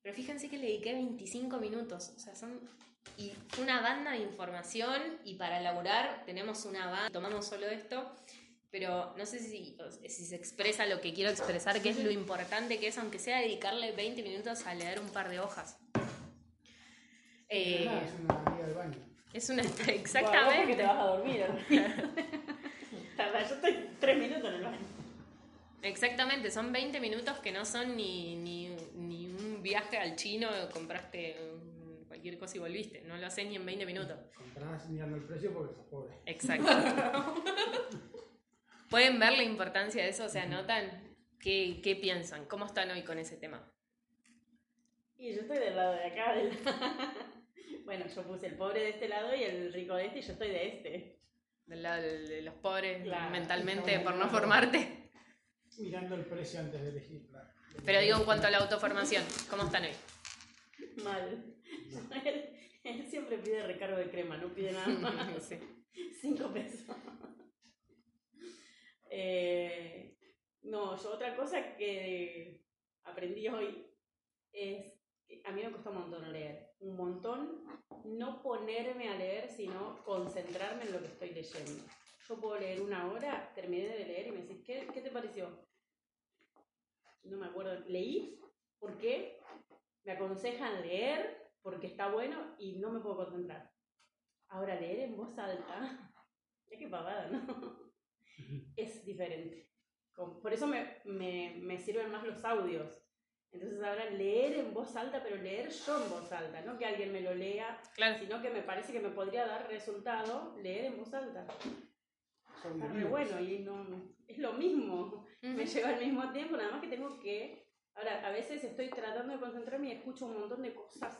Pero fíjense que le dediqué 25 minutos, o sea, son y una banda de información y para elaborar tenemos una banda, tomamos solo esto pero no sé si, si se expresa lo que quiero expresar, que es lo importante que es, aunque sea dedicarle 20 minutos a leer un par de hojas. Eh, es una amiga del baño. es una... <laughs> Bueno, vos porque Exactamente. te vas a dormir. Tarda, <laughs> yo estoy tres minutos en el baño. Exactamente, son 20 minutos que no son ni, ni, ni un viaje al chino, compraste cualquier cosa y volviste. No lo haces ni en 20 minutos. Comprarás mirando el precio porque sos pobre. Exacto. <laughs> ¿Pueden ver la importancia de eso? O sea, ¿notan? ¿Qué, qué piensan? ¿Cómo están hoy con ese tema? Y yo estoy del lado de acá. del- <laughs> bueno, yo puse el pobre de este lado y el rico de este y yo estoy de este. Del lado de de los pobres Claro. mentalmente por no formarte. Mirando el precio antes de elegir. claro. Pero digo en cuanto a la autoformación, ¿cómo están hoy? Mal. Él, él siempre pide recargo de crema, no pide nada <laughs> más. Sí. Cinco pesos. Eh, no, yo otra cosa que aprendí hoy es que a mí me cuesta un montón leer. Un montón no ponerme a leer, sino concentrarme en lo que estoy leyendo. Yo puedo leer una hora, terminé de leer y me decís, ¿qué, qué te pareció? No me acuerdo. ¿Leí? ¿Por qué? Me aconsejan leer porque está bueno y no me puedo concentrar. Ahora, leer en voz alta, <laughs> ya que pavada, ¿no? <laughs> Es diferente. Por eso me, me, me sirven más los audios. Entonces ahora leer en voz alta, pero leer yo en voz alta, no que alguien me lo lea, Claro. sino que me parece que me podría dar resultado leer en voz alta. Está bueno y no, es lo mismo, me lleva al mismo tiempo, nada más que tengo que... Ahora, a veces estoy tratando de concentrarme y escucho un montón de cosas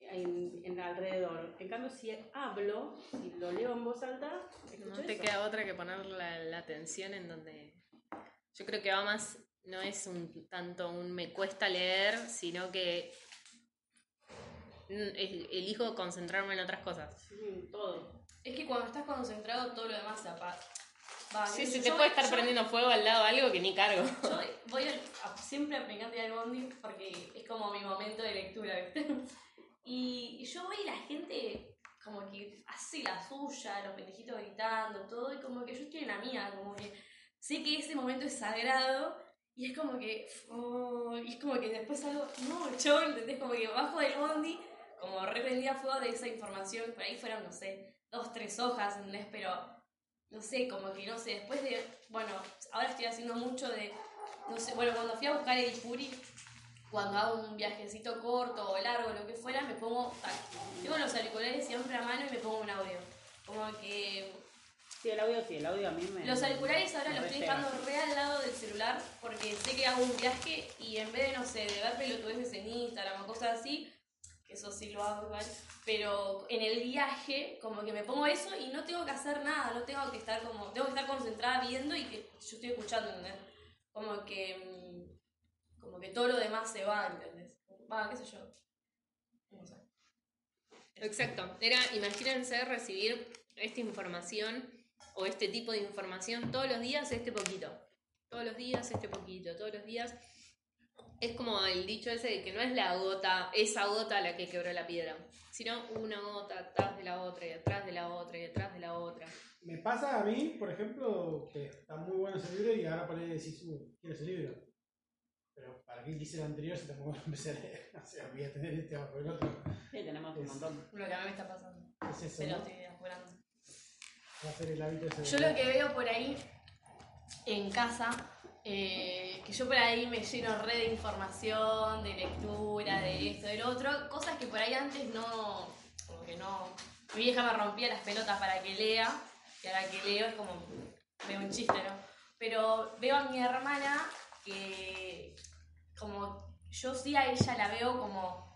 en, en alrededor. En cambio, si hablo, si lo leo en voz alta, escucho No te eso. queda otra que poner la, la atención en donde... Yo creo que va más, no es un tanto un me cuesta leer, sino que mm, elijo concentrarme en otras cosas. Sí, todo. Es que cuando estás concentrado, todo lo demás se apaga. Va, Sí, se te yo- puede estar yo- prendiendo fuego al lado algo que ni cargo. <laughs> Yo voy al- a- siempre a Picante al Bondi porque es como mi momento de lectura, ¿viste? Y, y yo voy y la gente como que hace la suya, los pendejitos gritando, todo, y como que yo estoy en la mía, como que sé que ese momento es sagrado y es como que, oh, y es como que después algo, no, yo, ¿entendés? Como que bajo del Bondi, como reprendía fuego de esa información, por ahí fueron, no sé, dos, tres hojas, ¿entendés? Pero no sé, como que no sé, después de, bueno, ahora estoy haciendo mucho de, no sé, bueno, cuando fui a buscar el Puri, cuando hago un viajecito corto o largo, lo que fuera, me pongo, ah, tengo los auriculares siempre a mano y me pongo un audio. Como que Sí, el audio sí, el audio a mí me. Los auriculares ahora los estoy dejando re al lado del celular porque sé que hago un viaje y en vez de, no sé, de ver pelotudeces en Instagram o cosas así, eso sí lo hago igual, pero en el viaje como que me pongo eso y no tengo que hacer nada, no tengo que estar como, tengo que estar concentrada viendo y que yo estoy escuchando, ¿entendés? Como que, mm, como que todo lo demás se va, ¿entendés? Va, qué sé yo. No sé. Exacto. Era, imagínense recibir esta información o este tipo de información todos los días, este poquito. Todos los días, este poquito. Todos los días. Es como el dicho ese de que no es la gota, esa gota la que quebró la piedra, sino una gota atrás de la otra y atrás de la otra y atrás de la otra. Me pasa a mí, por ejemplo, que está muy bueno ese libro y ahora por ahí decís, uh, quiero ese libro. Pero para qué quise el anterior si tampoco lo empecé a leer. O sea, voy a tener este bajo el otro. Sí, tenemos un montón. Lo que a mí me está pasando. Es eso, Se lo ¿no? estoy apurando. Va a ser el hábito ese Yo lo que veo por ahí en casa, eh, que yo por ahí me lleno re de información, de lectura, de esto, de lo otro, cosas que por ahí antes no, como que no, mi vieja me rompía las pelotas para que lea, y ahora que leo es como, veo un chiste, ¿no? Pero veo a mi hermana que, como, yo sí a ella la veo como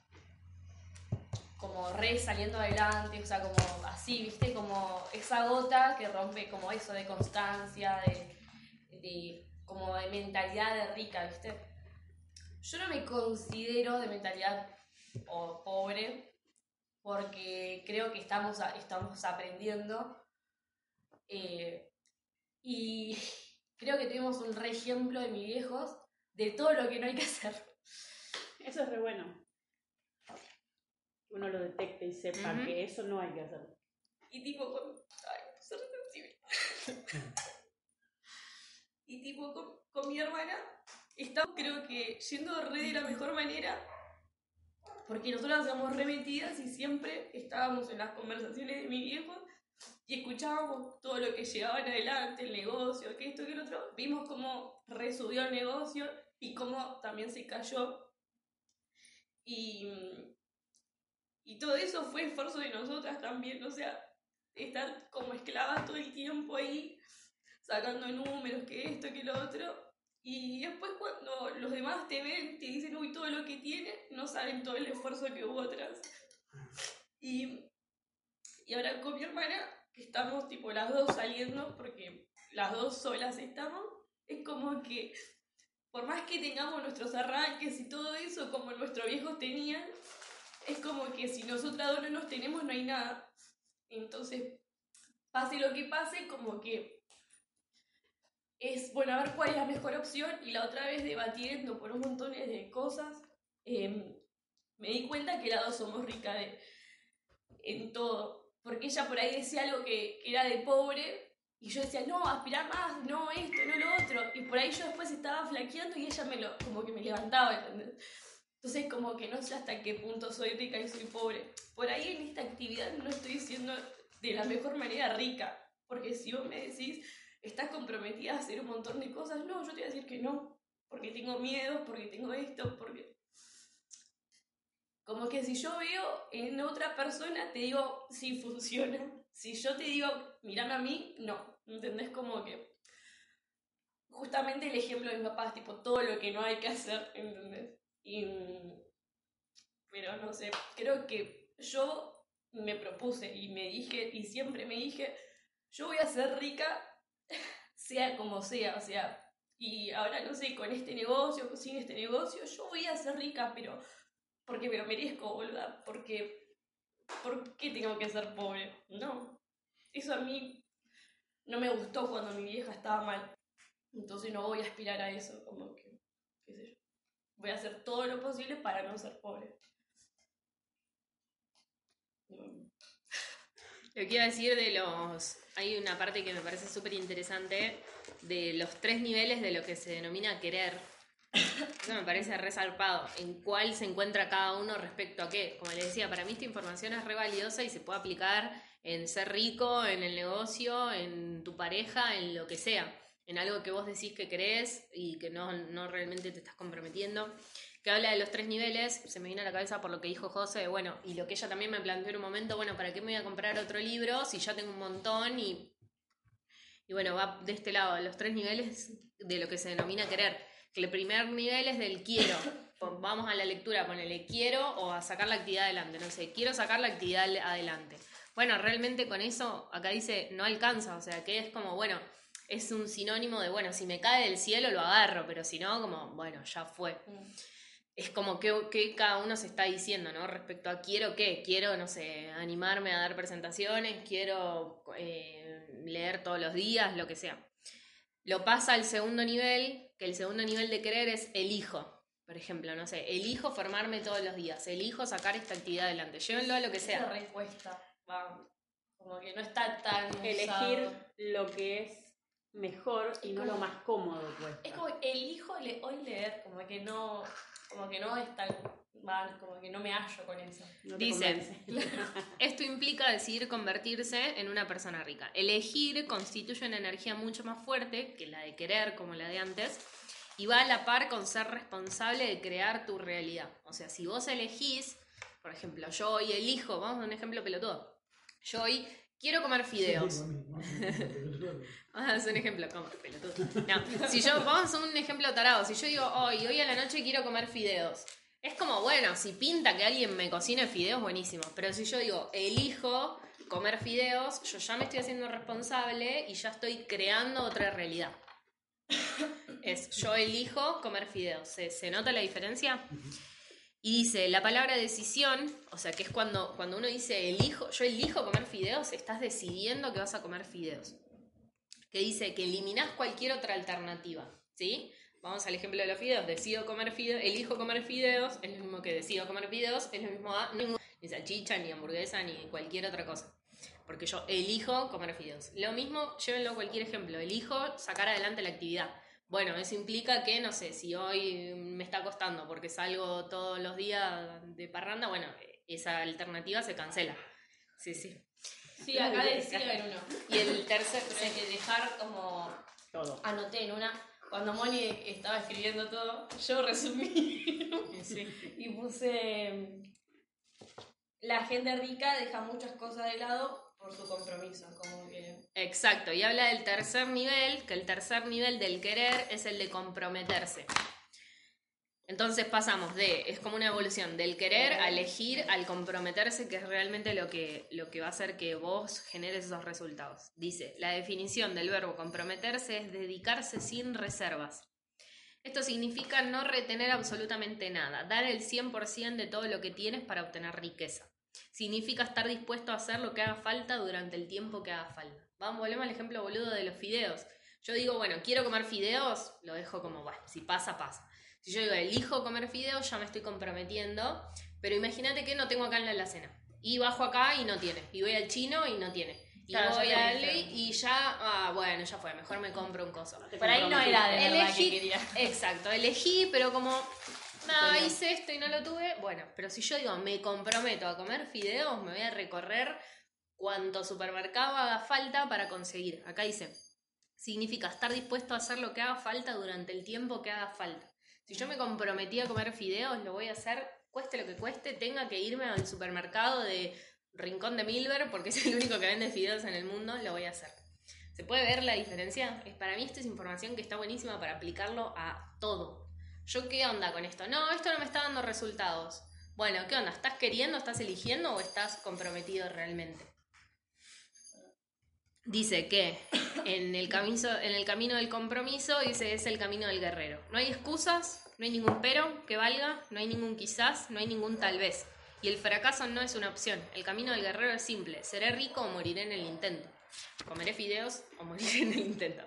como re saliendo adelante, o sea, como así, ¿viste? Como esa gota que rompe como eso de constancia, de, de como de mentalidad de rica, ¿viste? Yo no me considero de mentalidad o pobre porque creo que estamos, estamos aprendiendo eh, y <laughs> creo que tuvimos un re ejemplo de mis viejos de todo lo que no hay que hacer. Eso es re bueno. Uno lo detecte y sepa que eso no hay que hacer. Y tipo. Ay, soy sensible. <laughs> y tipo con, mi hermana, estamos creo que yendo re de la mejor manera. Porque nosotros éramos remetidas y siempre estábamos en las conversaciones de mi viejo y escuchábamos todo lo que llevaban adelante, el negocio, que esto, que lo otro. Vimos cómo resubió el negocio y cómo también se cayó. Y, y todo eso fue esfuerzo de nosotras también, o sea, estar como esclavas todo el tiempo ahí, sacando números, que esto, que lo otro. Y después cuando los demás te ven, te dicen, uy, todo lo que tiene, no saben todo el esfuerzo que hubo atrás. Y, y ahora con mi hermana, que estamos tipo las dos saliendo, porque las dos solas estamos, es como que por más que tengamos nuestros arranques y todo eso, como nuestros viejos tenían, es como que si nosotras dos no nos tenemos, no hay nada. Entonces, pase lo que pase, como que es, bueno, a ver cuál es la mejor opción. Y la otra vez debatiendo por un montón de cosas, eh, me di cuenta que las dos somos ricas en todo. Porque ella por ahí decía algo que, que era de pobre. Y yo decía, no, aspirar más, no esto, no lo otro. Y por ahí yo después estaba flaqueando y ella me lo, como que me levantaba, ¿entendés? Entonces como que no sé hasta qué punto soy rica y soy pobre. Por ahí en esta actividad no estoy siendo de la mejor manera rica. Porque si vos me decís, estás comprometida a hacer un montón de cosas, no, yo te voy a decir que no. Porque tengo miedo, porque tengo esto, porque... Como que si yo veo en otra persona, te digo, sí funciona. Si yo te digo, mírame a mí, no. ¿Entendés? Como que... Justamente el ejemplo de mi papá es tipo todo lo que no hay que hacer, ¿entendés? Y, pero no sé, creo que yo me propuse y me dije, y siempre me dije, yo voy a ser rica, sea como sea, o sea, y ahora no sé, con este negocio, sin este negocio, yo voy a ser rica, pero porque me lo merezco, boluda, porque, ¿por qué tengo que ser pobre? No, eso a mí no me gustó cuando mi vieja estaba mal, entonces no voy a aspirar a eso, como que, qué sé yo voy a hacer todo lo posible para no ser pobre. Lo que iba a decir de los. Hay una parte que me parece súper interesante de los tres niveles de lo que se denomina querer. Eso me parece resarpado. En cuál se encuentra cada uno respecto a qué. Como les decía, para mí esta información es re valiosa y se puede aplicar en ser rico, en el negocio, en tu pareja, en lo que sea. En algo que vos decís que crees y que no, no realmente te estás comprometiendo que habla de los tres niveles, se me vino a la cabeza por lo que dijo José, bueno, y lo que ella también me planteó en un momento, bueno, ¿para qué me voy a comprar otro libro si ya tengo un montón y Y bueno, va de este lado, los tres niveles de lo que se denomina querer. Que el primer nivel es del quiero. Vamos a la lectura, ponele quiero o a sacar la actividad adelante. No sé, quiero sacar la actividad adelante. Bueno, realmente con eso, acá dice, no alcanza. O sea, que es como, bueno, es un sinónimo de, bueno, si me cae del cielo lo agarro, pero si no, como, bueno, ya fue es como que, que cada uno se está diciendo, ¿no? Respecto a quiero qué, quiero, no sé, animarme a dar presentaciones, quiero eh, leer todos los días, lo que sea. Lo pasa al segundo nivel, que el segundo nivel de querer es elijo. Por ejemplo, no sé, elijo formarme todos los días, elijo sacar esta actividad adelante, llévenlo a lo que Esa sea. respuesta, va, como que no está tan Elegir usado. lo que es mejor y no lo más cómodo, pues. Es como elijo le- hoy leer, como que no, como que no es tan, va, como que no me hallo con eso. No te Dice, convence. <laughs> Esto implica decidir convertirse en una persona rica. Elegir constituye una energía mucho más fuerte que la de querer, como la de antes, y va a la par con ser responsable de crear tu realidad. O sea, si vos elegís, por ejemplo, yo hoy elijo, vamos a un ejemplo pelotudo. Yo hoy quiero comer fideos. Vamos a hacer un ejemplo, como pelotudo. No, si yo, vamos a hacer un ejemplo tarado. Si yo digo, hoy, hoy a la noche quiero comer fideos. Es como, bueno, si pinta que alguien me cocine fideos, buenísimo. Pero si yo digo, elijo comer fideos, yo ya me estoy haciendo responsable y ya estoy creando otra realidad. Es, yo elijo comer fideos. ¿Se, se nota la diferencia? Y dice, la palabra decisión, o sea, que es cuando, cuando uno dice, elijo, yo elijo comer fideos, estás decidiendo que vas a comer fideos que dice que eliminás cualquier otra alternativa, ¿sí? Vamos al ejemplo de los fideos, decido comer fideos, elijo comer fideos, es lo mismo que decido comer fideos, es lo mismo a ni salchicha, ni hamburguesa, ni cualquier otra cosa. Porque yo elijo comer fideos. Lo mismo, llévenlo a cualquier ejemplo, elijo sacar adelante la actividad. Bueno, eso implica que, no sé, si hoy me está costando porque salgo todos los días de parranda, bueno, esa alternativa se cancela. Sí, sí. Sí, acá decía en uno. Y el tercer... Hay que dejar como Todo. anoté en una, cuando Moni estaba escribiendo todo, yo resumí y puse, la gente rica deja muchas cosas de lado su compromiso. Exacto, y habla del tercer nivel, que el tercer nivel del querer es el de comprometerse. Entonces pasamos de, es como una evolución, del querer a elegir al comprometerse, que es realmente lo que, lo que va a hacer que vos generes esos resultados. Dice, la definición del verbo comprometerse es dedicarse sin reservas. Esto significa no retener absolutamente nada, dar el 100% de todo lo que tienes para obtener riqueza. Significa estar dispuesto a hacer lo que haga falta durante el tiempo que haga falta. Vamos, volvemos al ejemplo boludo de los fideos. Yo digo, bueno, quiero comer fideos, lo dejo como, bueno, si pasa, pasa. Si yo digo, elijo comer fideos, ya me estoy comprometiendo. Pero imagínate que no tengo acá en la alacena. Y bajo acá y no tiene. Y voy al chino y no tiene. Y Claro, voy al dijeron. y ya, ah, bueno, ya fue, mejor me compro un coso. Por ahí no era de verdad Elegí- que quería. <laughs> Exacto, elegí, pero como no, Pero- hice esto y no lo tuve, bueno, pero si yo digo, me comprometo a comer fideos, me voy a recorrer cuanto supermercado haga falta para conseguir. Acá dice, significa estar dispuesto a hacer lo que haga falta durante el tiempo que haga falta. Si yo me comprometí a comer fideos, lo voy a hacer, cueste lo que cueste, tenga que irme al supermercado de Rincón de Milver, porque es el único que vende fideos en el mundo, lo voy a hacer. ¿Se puede ver la diferencia? Es, para mí esto es información que está buenísima para aplicarlo a todo. ¿Yo qué onda con esto? No, esto no me está dando resultados. Bueno, ¿qué onda? ¿Estás queriendo, estás eligiendo o estás comprometido realmente? Dice que en el, camino, del compromiso, dice, es el camino del guerrero. No hay excusas, no hay ningún pero que valga, no hay ningún quizás, no hay ningún tal vez. Y el fracaso no es una opción. El camino del guerrero es simple. Seré rico o moriré en el intento. Comeré fideos o moriré en el intento.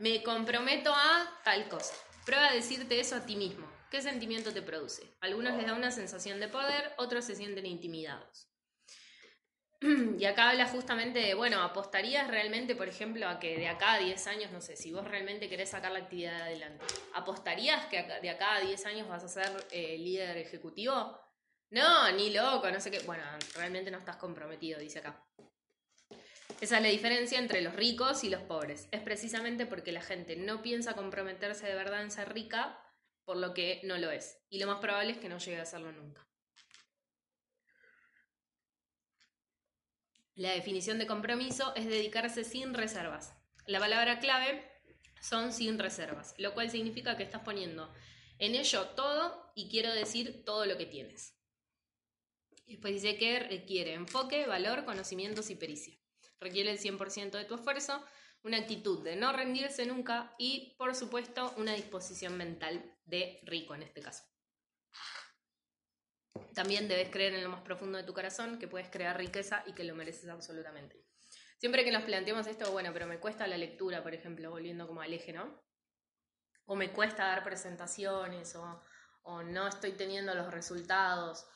Me comprometo a tal cosa. Prueba a decirte eso a ti mismo. ¿Qué sentimiento te produce? Algunos les da una sensación de poder, otros se sienten intimidados. <clears throat> Y acá habla justamente de, bueno, ¿apostarías realmente, por ejemplo, a que de acá a 10 años, no sé, si vos realmente querés sacar la actividad adelante, ¿apostarías que de acá a 10 años vas a ser eh, líder ejecutivo? No, ni loco, no sé qué. Bueno, realmente no estás comprometido, dice acá. Esa es la diferencia entre los ricos y los pobres. Es precisamente porque la gente no piensa comprometerse de verdad en ser rica, por lo que no lo es. Y lo más probable es que no llegue a hacerlo nunca. La definición de compromiso es dedicarse sin reservas. La palabra clave son sin reservas, lo cual significa que estás poniendo en ello todo y quiero decir todo lo que tienes. Después dice que requiere enfoque, valor, conocimientos y pericia. Requiere el 100% de tu esfuerzo, una actitud de no rendirse nunca y, por supuesto, una disposición mental de rico en este caso. También debes creer en lo más profundo de tu corazón que puedes crear riqueza y que lo mereces absolutamente. Siempre que nos planteemos esto, bueno, pero me cuesta la lectura, por ejemplo, volviendo como al eje, ¿no? O me cuesta dar presentaciones, o, o no estoy teniendo los resultados.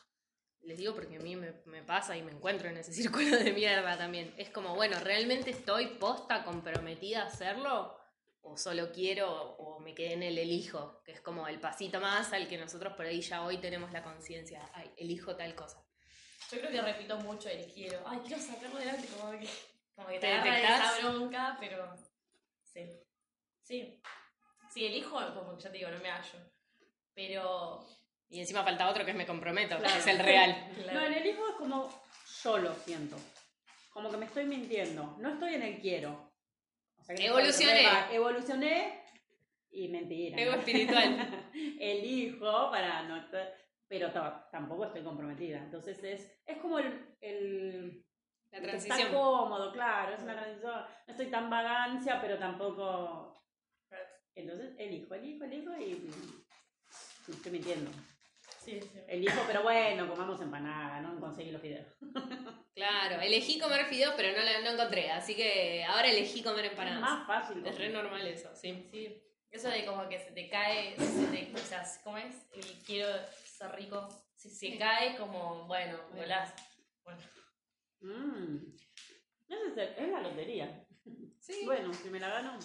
Les digo porque a mí me, me pasa y me encuentro en ese <laughs> círculo de mierda también. Es como, bueno, ¿realmente estoy posta comprometida a hacerlo? o solo quiero o me quedé en el elijo, que es como el pasito más al que nosotros por ahí ya hoy tenemos la conciencia, ay, elijo tal cosa. Yo creo que repito mucho el quiero. Ay, quiero sacarlo adelante, como que, como que te, ¿Te agarra esa bronca, pero sí. Sí. Sí, elijo, como ya te digo, no me hallo. Pero. Y encima falta otro que es me comprometo, Claro. que es el real. <laughs> No, en el hijo es como yo lo siento. Como que me estoy mintiendo. No estoy en el quiero. O sea, que Evolucioné. Evolucioné y mentira. Ego ¿no? espiritual. <laughs> Elijo para no estar- Pero ta- tampoco estoy comprometida. Entonces es, es como el, el, La transición. Está cómodo, claro. Es una transición. No estoy tan vagancia, pero tampoco. Entonces elijo, elijo, elijo y. mm, Estoy mintiendo. Sí, sí. Elijo, pero bueno, comamos empanada, no conseguí los videos. <laughs> Claro, elegí comer fideos, pero no, la- no encontré, así que ahora elegí comer Es empanadas. más fácil. Es re normal eso, sí. Sí. Eso de como que se te cae, se te, o sea, ¿cómo es? El quiero ser rico. Si se cae, como, bueno, volás. Bueno. Mm. Es, es la lotería. Sí. Bueno, si me la gano.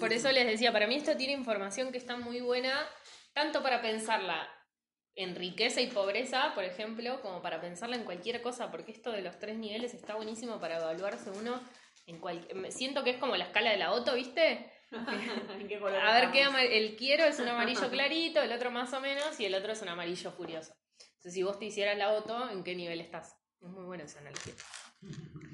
Por eso les decía, para mí esto tiene información que está muy buena, tanto para pensarla en riqueza y pobreza, por ejemplo, como para pensarla en cualquier cosa, porque esto de los tres niveles está buenísimo para evaluarse uno en cualquier... Siento que es como la escala de la auto, ¿viste? <laughs> ¿En qué color A ver qué el quiero es un <laughs> amarillo clarito, el otro más o menos, y el otro es un amarillo furioso. Entonces, si vos te hicieras la auto, ¿en qué nivel estás? Es muy bueno esa analogía.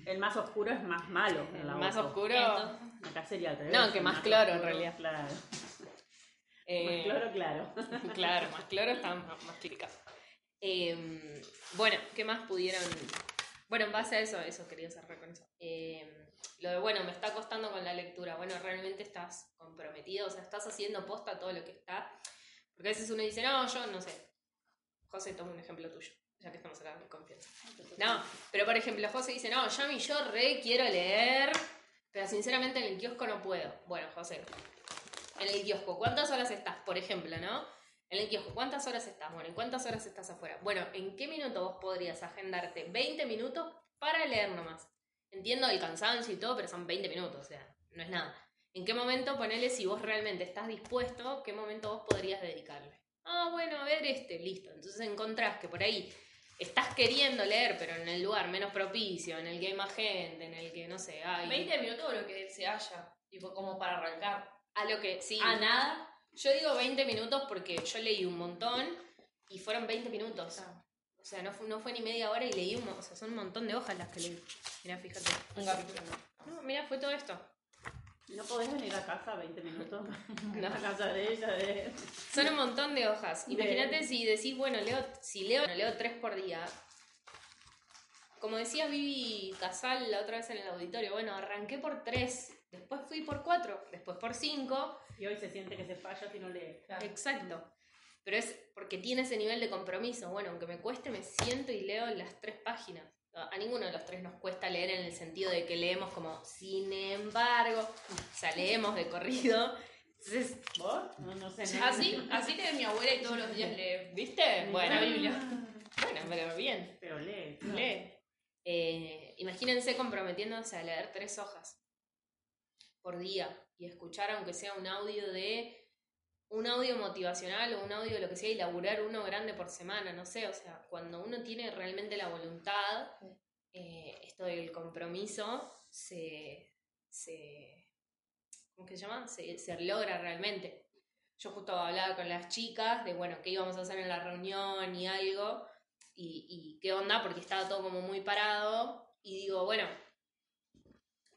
El más oscuro es más malo. El la más oscuro... Acá sería al revés. No, que el más cloro, en realidad. Claro. Eh, Más cloro, claro. <laughs> Claro, más cloro está más, más. Eh, bueno, ¿qué más pudieron? Bueno, en base a eso, eso quería cerrar con eso. Eh, lo de, bueno, me está costando con la lectura. Bueno, realmente estás comprometido, o sea, estás haciendo posta todo lo que está. Porque a veces uno dice, no, yo no sé. José, toma un ejemplo tuyo, ya que estamos hablando de confianza. No, pero por ejemplo, José dice, no, ya mi yo re quiero leer, pero sinceramente en el kiosco no puedo. Bueno, José, en el kiosco, ¿cuántas horas estás? Por ejemplo, ¿no? En el kiosco, ¿cuántas horas estás? Bueno, ¿en cuántas horas estás afuera? Bueno, ¿en qué minuto vos podrías agendarte 20 minutos para leer nomás? Entiendo el cansancio y todo, pero son 20 minutos, o sea, no es nada. ¿En qué momento, ponele, si vos realmente estás dispuesto, qué momento vos podrías dedicarle? Ah, bueno, a ver este, listo. Entonces encontrás que por ahí estás queriendo leer, pero en el lugar menos propicio, en el que hay más gente, en el que, no sé, hay... 20 minutos lo que se haya. Tipo, como para arrancar. A lo que, sí. A nada. Yo digo 20 minutos porque yo leí un montón y fueron 20 minutos. O sea, no fue, no fue ni media hora y leí un mo- O sea, son un montón de hojas las que leí. Mirá, fíjate. Un capítulo. No, mirá, fue todo esto. ¿No podés venir a casa 20 minutos? <laughs> No. A casa de ella, de... Son un montón de hojas. De- Imagínate si decís, bueno, leo, si leo, bueno, leo tres por día. Como decía Vivi Casal la otra vez en el auditorio, bueno, arranqué por tres, después fui por cuatro, después por cinco, Y hoy se siente que se falla si no lee. Exacto. Pero es porque tiene ese nivel de compromiso. Bueno, aunque me cueste, me siento y leo las tres páginas. A ninguno de los tres nos cuesta leer en el sentido de que leemos como, sin embargo, o sea, leemos de corrido. Entonces, ¿Vos? No, no sé. Así, así que mi abuela y todos los días lee. ¿viste? Bueno, la Biblia. bueno, pero bien, Pero lee. lee. Eh, imagínense comprometiéndose a leer tres hojas por día y escuchar aunque sea un audio de un audio motivacional o un audio de lo que sea y laburar uno grande por semana, no sé, o sea, cuando uno tiene realmente la voluntad, eh, esto del compromiso se, se ¿cómo que se llama? Se, se logra realmente. Yo justo hablaba con las chicas de, bueno, qué íbamos a hacer en la reunión y algo, y, y qué onda, porque estaba todo como muy parado, y digo, bueno,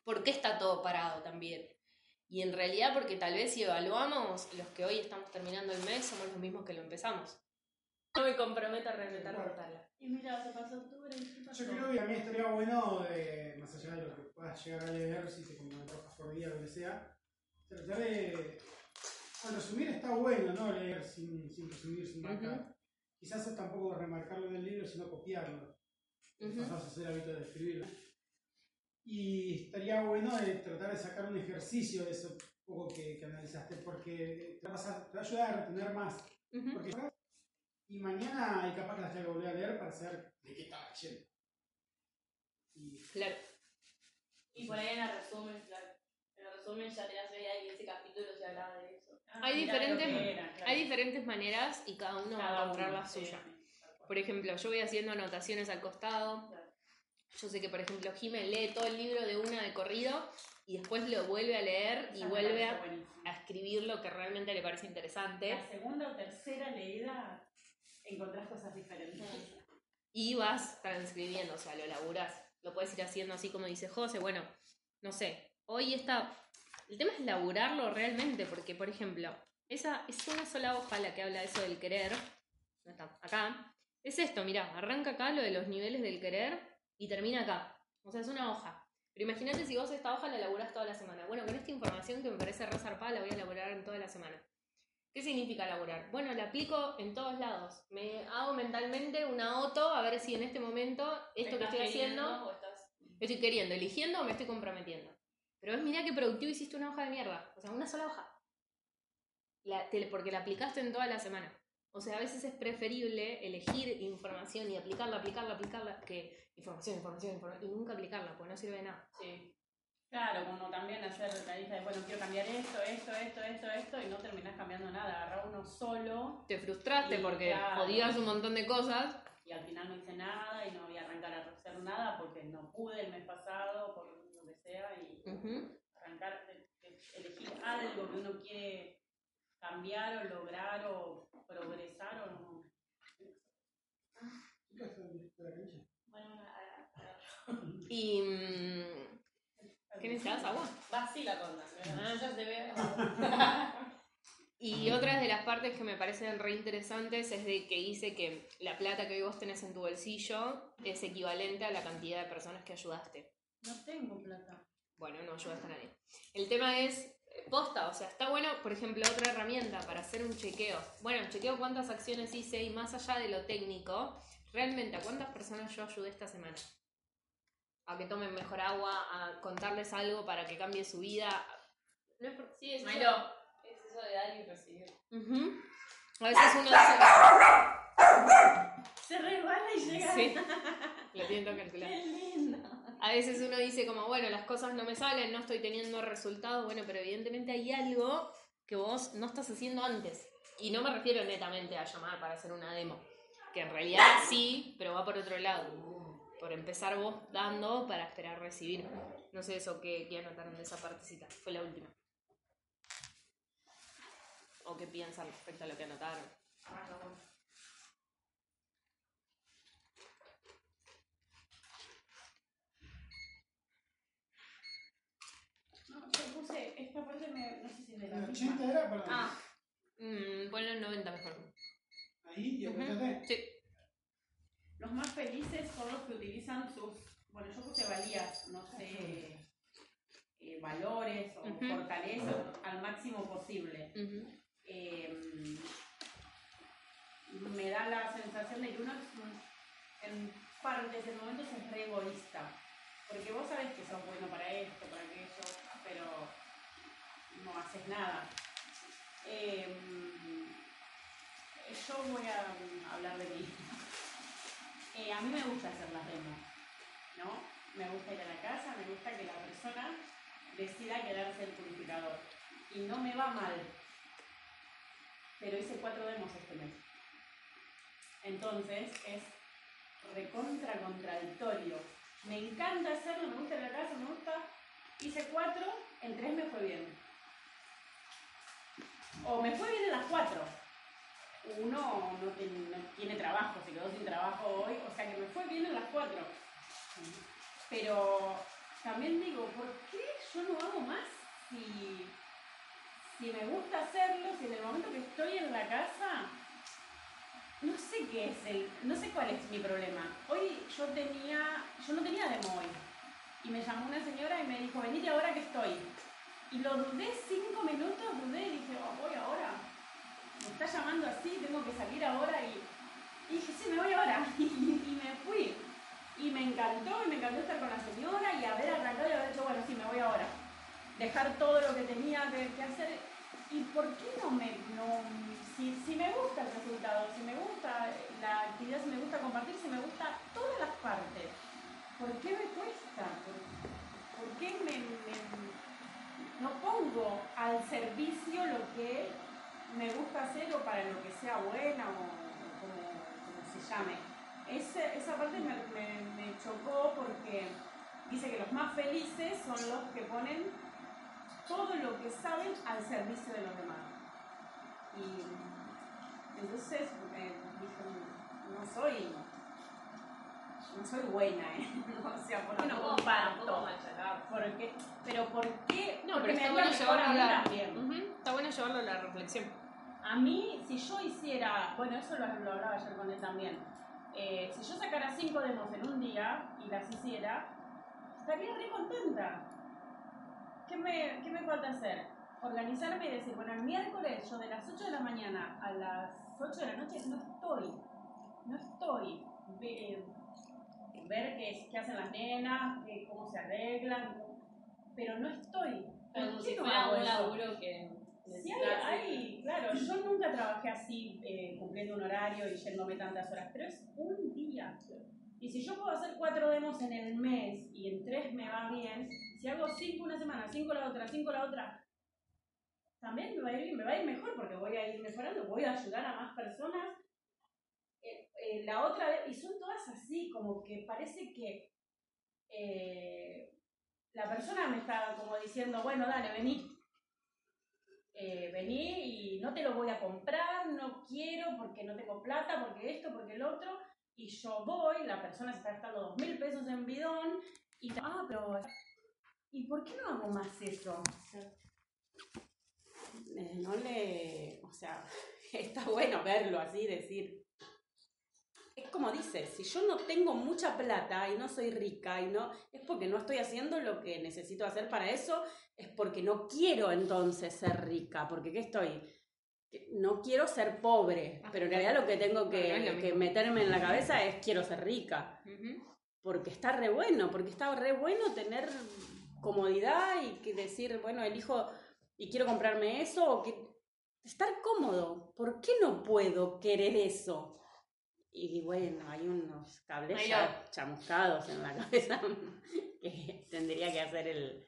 ¿Por qué está todo parado también? Y en realidad porque tal vez si evaluamos, los que hoy estamos terminando el mes somos los mismos que lo empezamos. No me comprometo a respetar cortarla. Y mira, se pasó octubre y ¿qué pasó? Yo creo que a mí estaría bueno, eh, más allá de lo que puedas llegar a leer, si te compras hojas por día o lo que sea, tratar de. Al resumir está bueno, ¿no? Leer sin, sin resumir, sin marcar. Quizás es tampoco remarcarlo del libro, sino copiarlo. Ujú. Pasás a hacer hábito de escribirlo. Y estaría bueno de tratar de sacar un ejercicio de eso poco que, que analizaste, porque te va, a te va a ayudar a retener más. Ujú. Porque y mañana hay capaz que las tenga que volver a leer para saber de qué estaba leyendo. Y Claro. Y por ahí en el resumen, claro. En el resumen ya te das idea y ese capítulo se hablaba de eso. Ah, Hay diferentes- era, claro. Hay diferentes maneras y cada uno va Cada a encontrar la suya. Por ejemplo, yo voy haciendo anotaciones al costado. Claro. Yo sé que, por ejemplo, Jime lee todo el libro de una de corrido y después lo vuelve a leer y vuelve a, a escribir lo que realmente le parece interesante. La segunda o tercera leída encontrás cosas diferentes. y vas transcribiendo, o sea, lo laburás. Lo puedes ir haciendo así como dice José. Bueno, no sé, hoy está. El tema es laburarlo realmente, porque, por ejemplo, esa es una sola hoja la que habla eso del querer. No está, acá. Es esto, mirá, arranca acá lo de los niveles del querer y termina acá. O sea, es una hoja. Pero imagínate si vos esta hoja la laburás toda la semana. Bueno, con esta información que me parece re zarpada, la voy a laburar en toda la semana. ¿Qué significa laburar? Bueno, la aplico en todos lados. Me hago mentalmente una auto a ver si en este momento esto que ¿Estás estoy haciendo estás- estoy queriendo, eligiendo o me estoy comprometiendo. Pero es mirá qué productivo hiciste una hoja de mierda. O sea, una sola hoja. La- te- porque la aplicaste en toda la semana. O sea, a veces es preferible elegir información y aplicarla, aplicarla, aplicarla, que información, información, información, y nunca aplicarla, porque no sirve de nada. Sí. Claro, como también hacer la lista de, bueno, quiero cambiar esto, esto, esto, esto, esto, y no terminás cambiando nada. Agarrar uno solo Te frustraste Y porque claro. un montón de cosas. y al final no hice nada y no voy a arrancar a hacer nada porque no pude el mes pasado, por lo que sea, y arrancar, de- de- elegir algo que uno quiere cambiar o lograr o progresar o no. Bueno, a- a- a- <laughs> Y. mm, ¿Qué necesitas? ¿Agua? Va así la. Ah. Ya se ve. <laughs> Y otras de las partes que me parecen re interesantes es de que dice que la plata que hoy vos tenés en tu bolsillo es equivalente a la cantidad de personas que ayudaste. No tengo plata. Bueno, no ayudaste a nadie. El tema es posta, o sea, está bueno, por ejemplo, otra herramienta para hacer un chequeo. Bueno, chequeo cuántas acciones hice y más allá de lo técnico, realmente a cuántas personas yo ayudé esta semana. A que tomen mejor agua, a contarles algo para que cambie su vida. No es por- Sí, es eso, es eso de dar y recibir. Ujú. A veces uno dice. Se resbala y llega. Sí, <laughs> lo que calcular. Qué lindo. A veces uno dice como, bueno, las cosas no me salen, no estoy teniendo resultados, bueno, pero evidentemente hay algo que vos no estás haciendo antes. Y no me refiero netamente a llamar para hacer una demo, que en realidad sí, pero va por otro lado. Por empezar vos dando para esperar recibir. No sé eso que, anotaron de esa partecita, fue la última. O qué piensan respecto a lo que anotaron. No, yo puse esta parte, me, no sé si es de la ¿El misma. 80 era? Ah, Mm, ponlo en 90 mejor. Ahí y apretate. Sí. los más felices son los que utilizan sus, bueno, yo puse valías, no sé, eh, valores o Ujú. fortalezas al máximo posible. Ujú. Eh, me da la sensación de que uno es un- en partes, en momentos es re egoísta. Porque vos sabés que sos bueno para esto, para aquello, pero no haces nada. Eh, yo voy a hablar de mí. Eh, a mí me gusta hacer las demos, ¿no? Me gusta ir a la casa, me gusta que la persona decida quedarse el purificador. Y no me va mal, pero hice cuatro demos este mes. Entonces es recontra contradictorio. Me encanta hacerlo, me gusta ir a la casa, me gusta. Hice cuatro, en tres me fue bien o me fue bien a las 4. Uno no, no, tiene trabajo, se quedó sin trabajo hoy, o sea que me fue bien a las 4. Pero también digo, ¿por qué yo no hago más si, si me gusta hacerlo, si en el momento que estoy en la casa, no sé qué es el, no sé cuál es mi problema. Hoy yo tenía, yo no tenía demo hoy. Y me llamó una señora y me dijo, venite ahora que estoy. Y lo dudé cinco minutos, dudé y dije, oh, voy ahora. Me está llamando así, tengo que salir ahora y, dije, sí, me voy ahora. <laughs> Y, me fui. Y me encantó, y me encantó estar con la señora y haber arrancado y haber dicho, bueno, sí, me voy ahora. Dejar todo lo que tenía que, hacer. ¿Y por qué no me, no, si, si me gusta el resultado, si me gusta la actividad, si me gusta compartir, si me gusta todas las partes, ¿por qué me cuesta? ¿Por, qué me- no pongo al servicio lo que me gusta hacer o para lo que sea buena o, como, se llame? Ese- esa parte me, me- chocó porque dice que los más felices son los que ponen todo lo que saben al servicio de los demás. Y entonces eh, dije, no soy, no soy buena, ¿eh? <laughs> o sea, ¿por qué no comparto? tampoco machacar. ¿Por qué? Pero ¿por qué? No, Porque pero está bueno llevarlo a la. Ujú, está bueno llevarlo a la reflexión. A mí, si yo hiciera, bueno, eso lo, lo hablaba ayer con él también, eh, si yo sacara cinco demos en un día y las hiciera, estaría re contenta. ¿Qué me, ¿Qué me falta hacer? Organizarme y decir, bueno, el miércoles yo de las 8 de la mañana a las 8 de la noche no estoy, no estoy. Ver qué, qué hacen las nenas, qué- cómo se arreglan, pero no estoy. ¿Por Como si no fuera un laburo que Sí, hay, hay, claro, yo nunca trabajé así, eh, cumpliendo un horario y yéndome tantas horas, pero es un día. Y si yo puedo hacer cuatro demos en el mes y en tres me va bien, si hago cinco una semana, cinco la otra, cinco la otra, también me va a ir, me va a ir mejor porque voy a ir mejorando, voy a ayudar a más personas. Eh, la otra vez, y son todas así, como que parece que eh, la persona me está como diciendo, bueno, dale, vení, eh, vení y no te lo voy a comprar, no quiero porque no tengo plata, porque esto, porque el otro, y yo voy, la persona se está gastando dos mil pesos en bidón, y ah, pero, ¿y por qué no hago más eso? No le, o sea, <laughs> está bueno verlo así, decir, es como dice, si yo no tengo mucha plata y no soy rica y no, es porque no estoy haciendo lo que necesito hacer para eso, es porque no quiero entonces ser rica, porque ¿qué estoy? No quiero ser pobre, pero en realidad lo que tengo que, que meterme en la cabeza es quiero ser rica, porque está re bueno, porque está re bueno tener comodidad y que decir, bueno, elijo y quiero comprarme eso, o que estar cómodo, ¿por qué no puedo querer eso? Y bueno, hay unos cables ya chamuscados en la <laughs> cabeza que tendría que hacer el,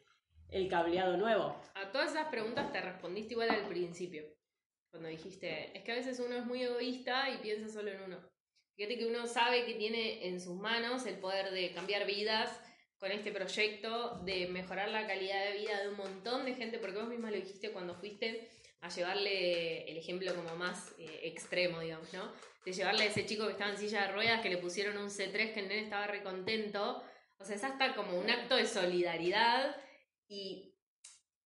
el cableado nuevo. A todas esas preguntas te respondiste igual al principio. Cuando dijiste, es que a veces uno es muy egoísta y piensa solo en uno. Fíjate que uno sabe que tiene en sus manos el poder de cambiar vidas con este proyecto, de mejorar la calidad de vida de un montón de gente, porque vos misma lo dijiste cuando fuiste a llevarle el ejemplo como más eh, extremo, digamos, ¿no? De llevarle a ese chico que estaba en silla de ruedas, que le pusieron un C3, que el nene estaba re contento. O sea, es hasta como un acto de solidaridad y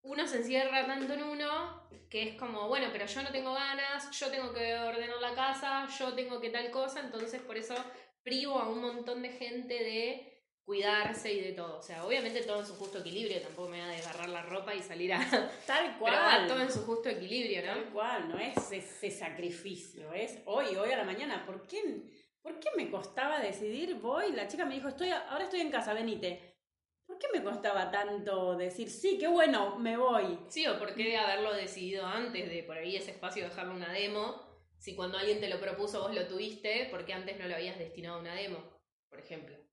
uno se encierra tanto en uno que es como, bueno, pero yo no tengo ganas, yo tengo que ordenar la casa, yo tengo que tal cosa, entonces por eso privo a un montón de gente de cuidarse y de todo. O sea, obviamente todo en su justo equilibrio, tampoco me voy a desgarrar la ropa y salir a... <laughs> Tal Pero va todo en su justo equilibrio, Tal ¿no? cual, no es ese sacrificio, es hoy, hoy a la mañana. ¿Por qué, ¿Por qué me costaba decidir? Voy, la chica me dijo, estoy, ahora estoy en casa, venite. ¿Por qué me costaba tanto decir, sí, qué bueno, me voy? Sí, o por qué haberlo decidido antes de por ahí ese espacio dejarlo una demo, si cuando alguien te lo propuso vos lo tuviste, ¿por qué antes no lo habías destinado a una demo, por ejemplo?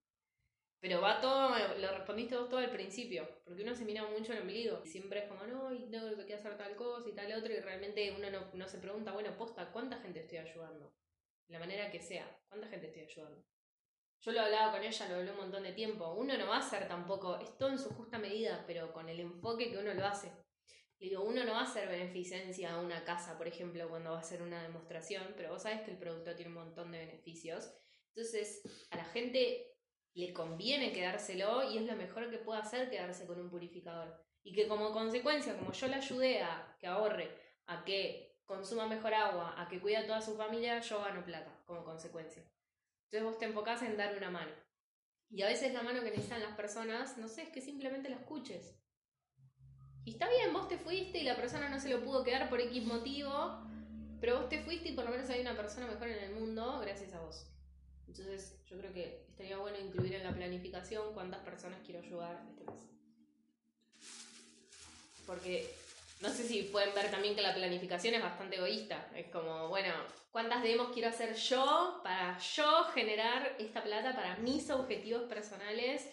Pero va todo, lo respondiste vos todo al principio, porque uno se mira mucho el ombligo. y Siempre es como, no, y tengo que hacer tal cosa y tal otro, y realmente uno no, no se pregunta, bueno, posta, ¿cuánta gente estoy ayudando? De la manera que sea, ¿cuánta gente estoy ayudando? Yo lo hablaba con ella, lo hablé un montón de tiempo. Uno no va a hacer tampoco, es todo en su justa medida, pero con el enfoque que uno lo hace. Le digo, uno no va a hacer beneficencia a una casa, por ejemplo, cuando va a hacer una demostración, pero vos sabés que el producto tiene un montón de beneficios. Entonces, a la gente le conviene quedárselo y es lo mejor que puede hacer quedarse con un purificador. Y que como consecuencia, como yo le ayudé a que ahorre a que consuma mejor agua, a que cuida a toda su familia, yo gano plata como consecuencia. Entonces vos te enfocás en dar una mano. Y a veces la mano que necesitan las personas, no sé, es que simplemente la escuches. Y está bien, vos te fuiste y la persona no se lo pudo quedar por X motivo, pero vos te fuiste y por lo menos hay una persona mejor en el mundo gracias a vos. Entonces yo creo que estaría bueno incluir en la planificación cuántas personas quiero ayudar este mes. Porque no sé si pueden ver también que la planificación es bastante egoísta. Es como, bueno, ¿cuántas demos quiero hacer yo para yo generar esta plata para mis objetivos personales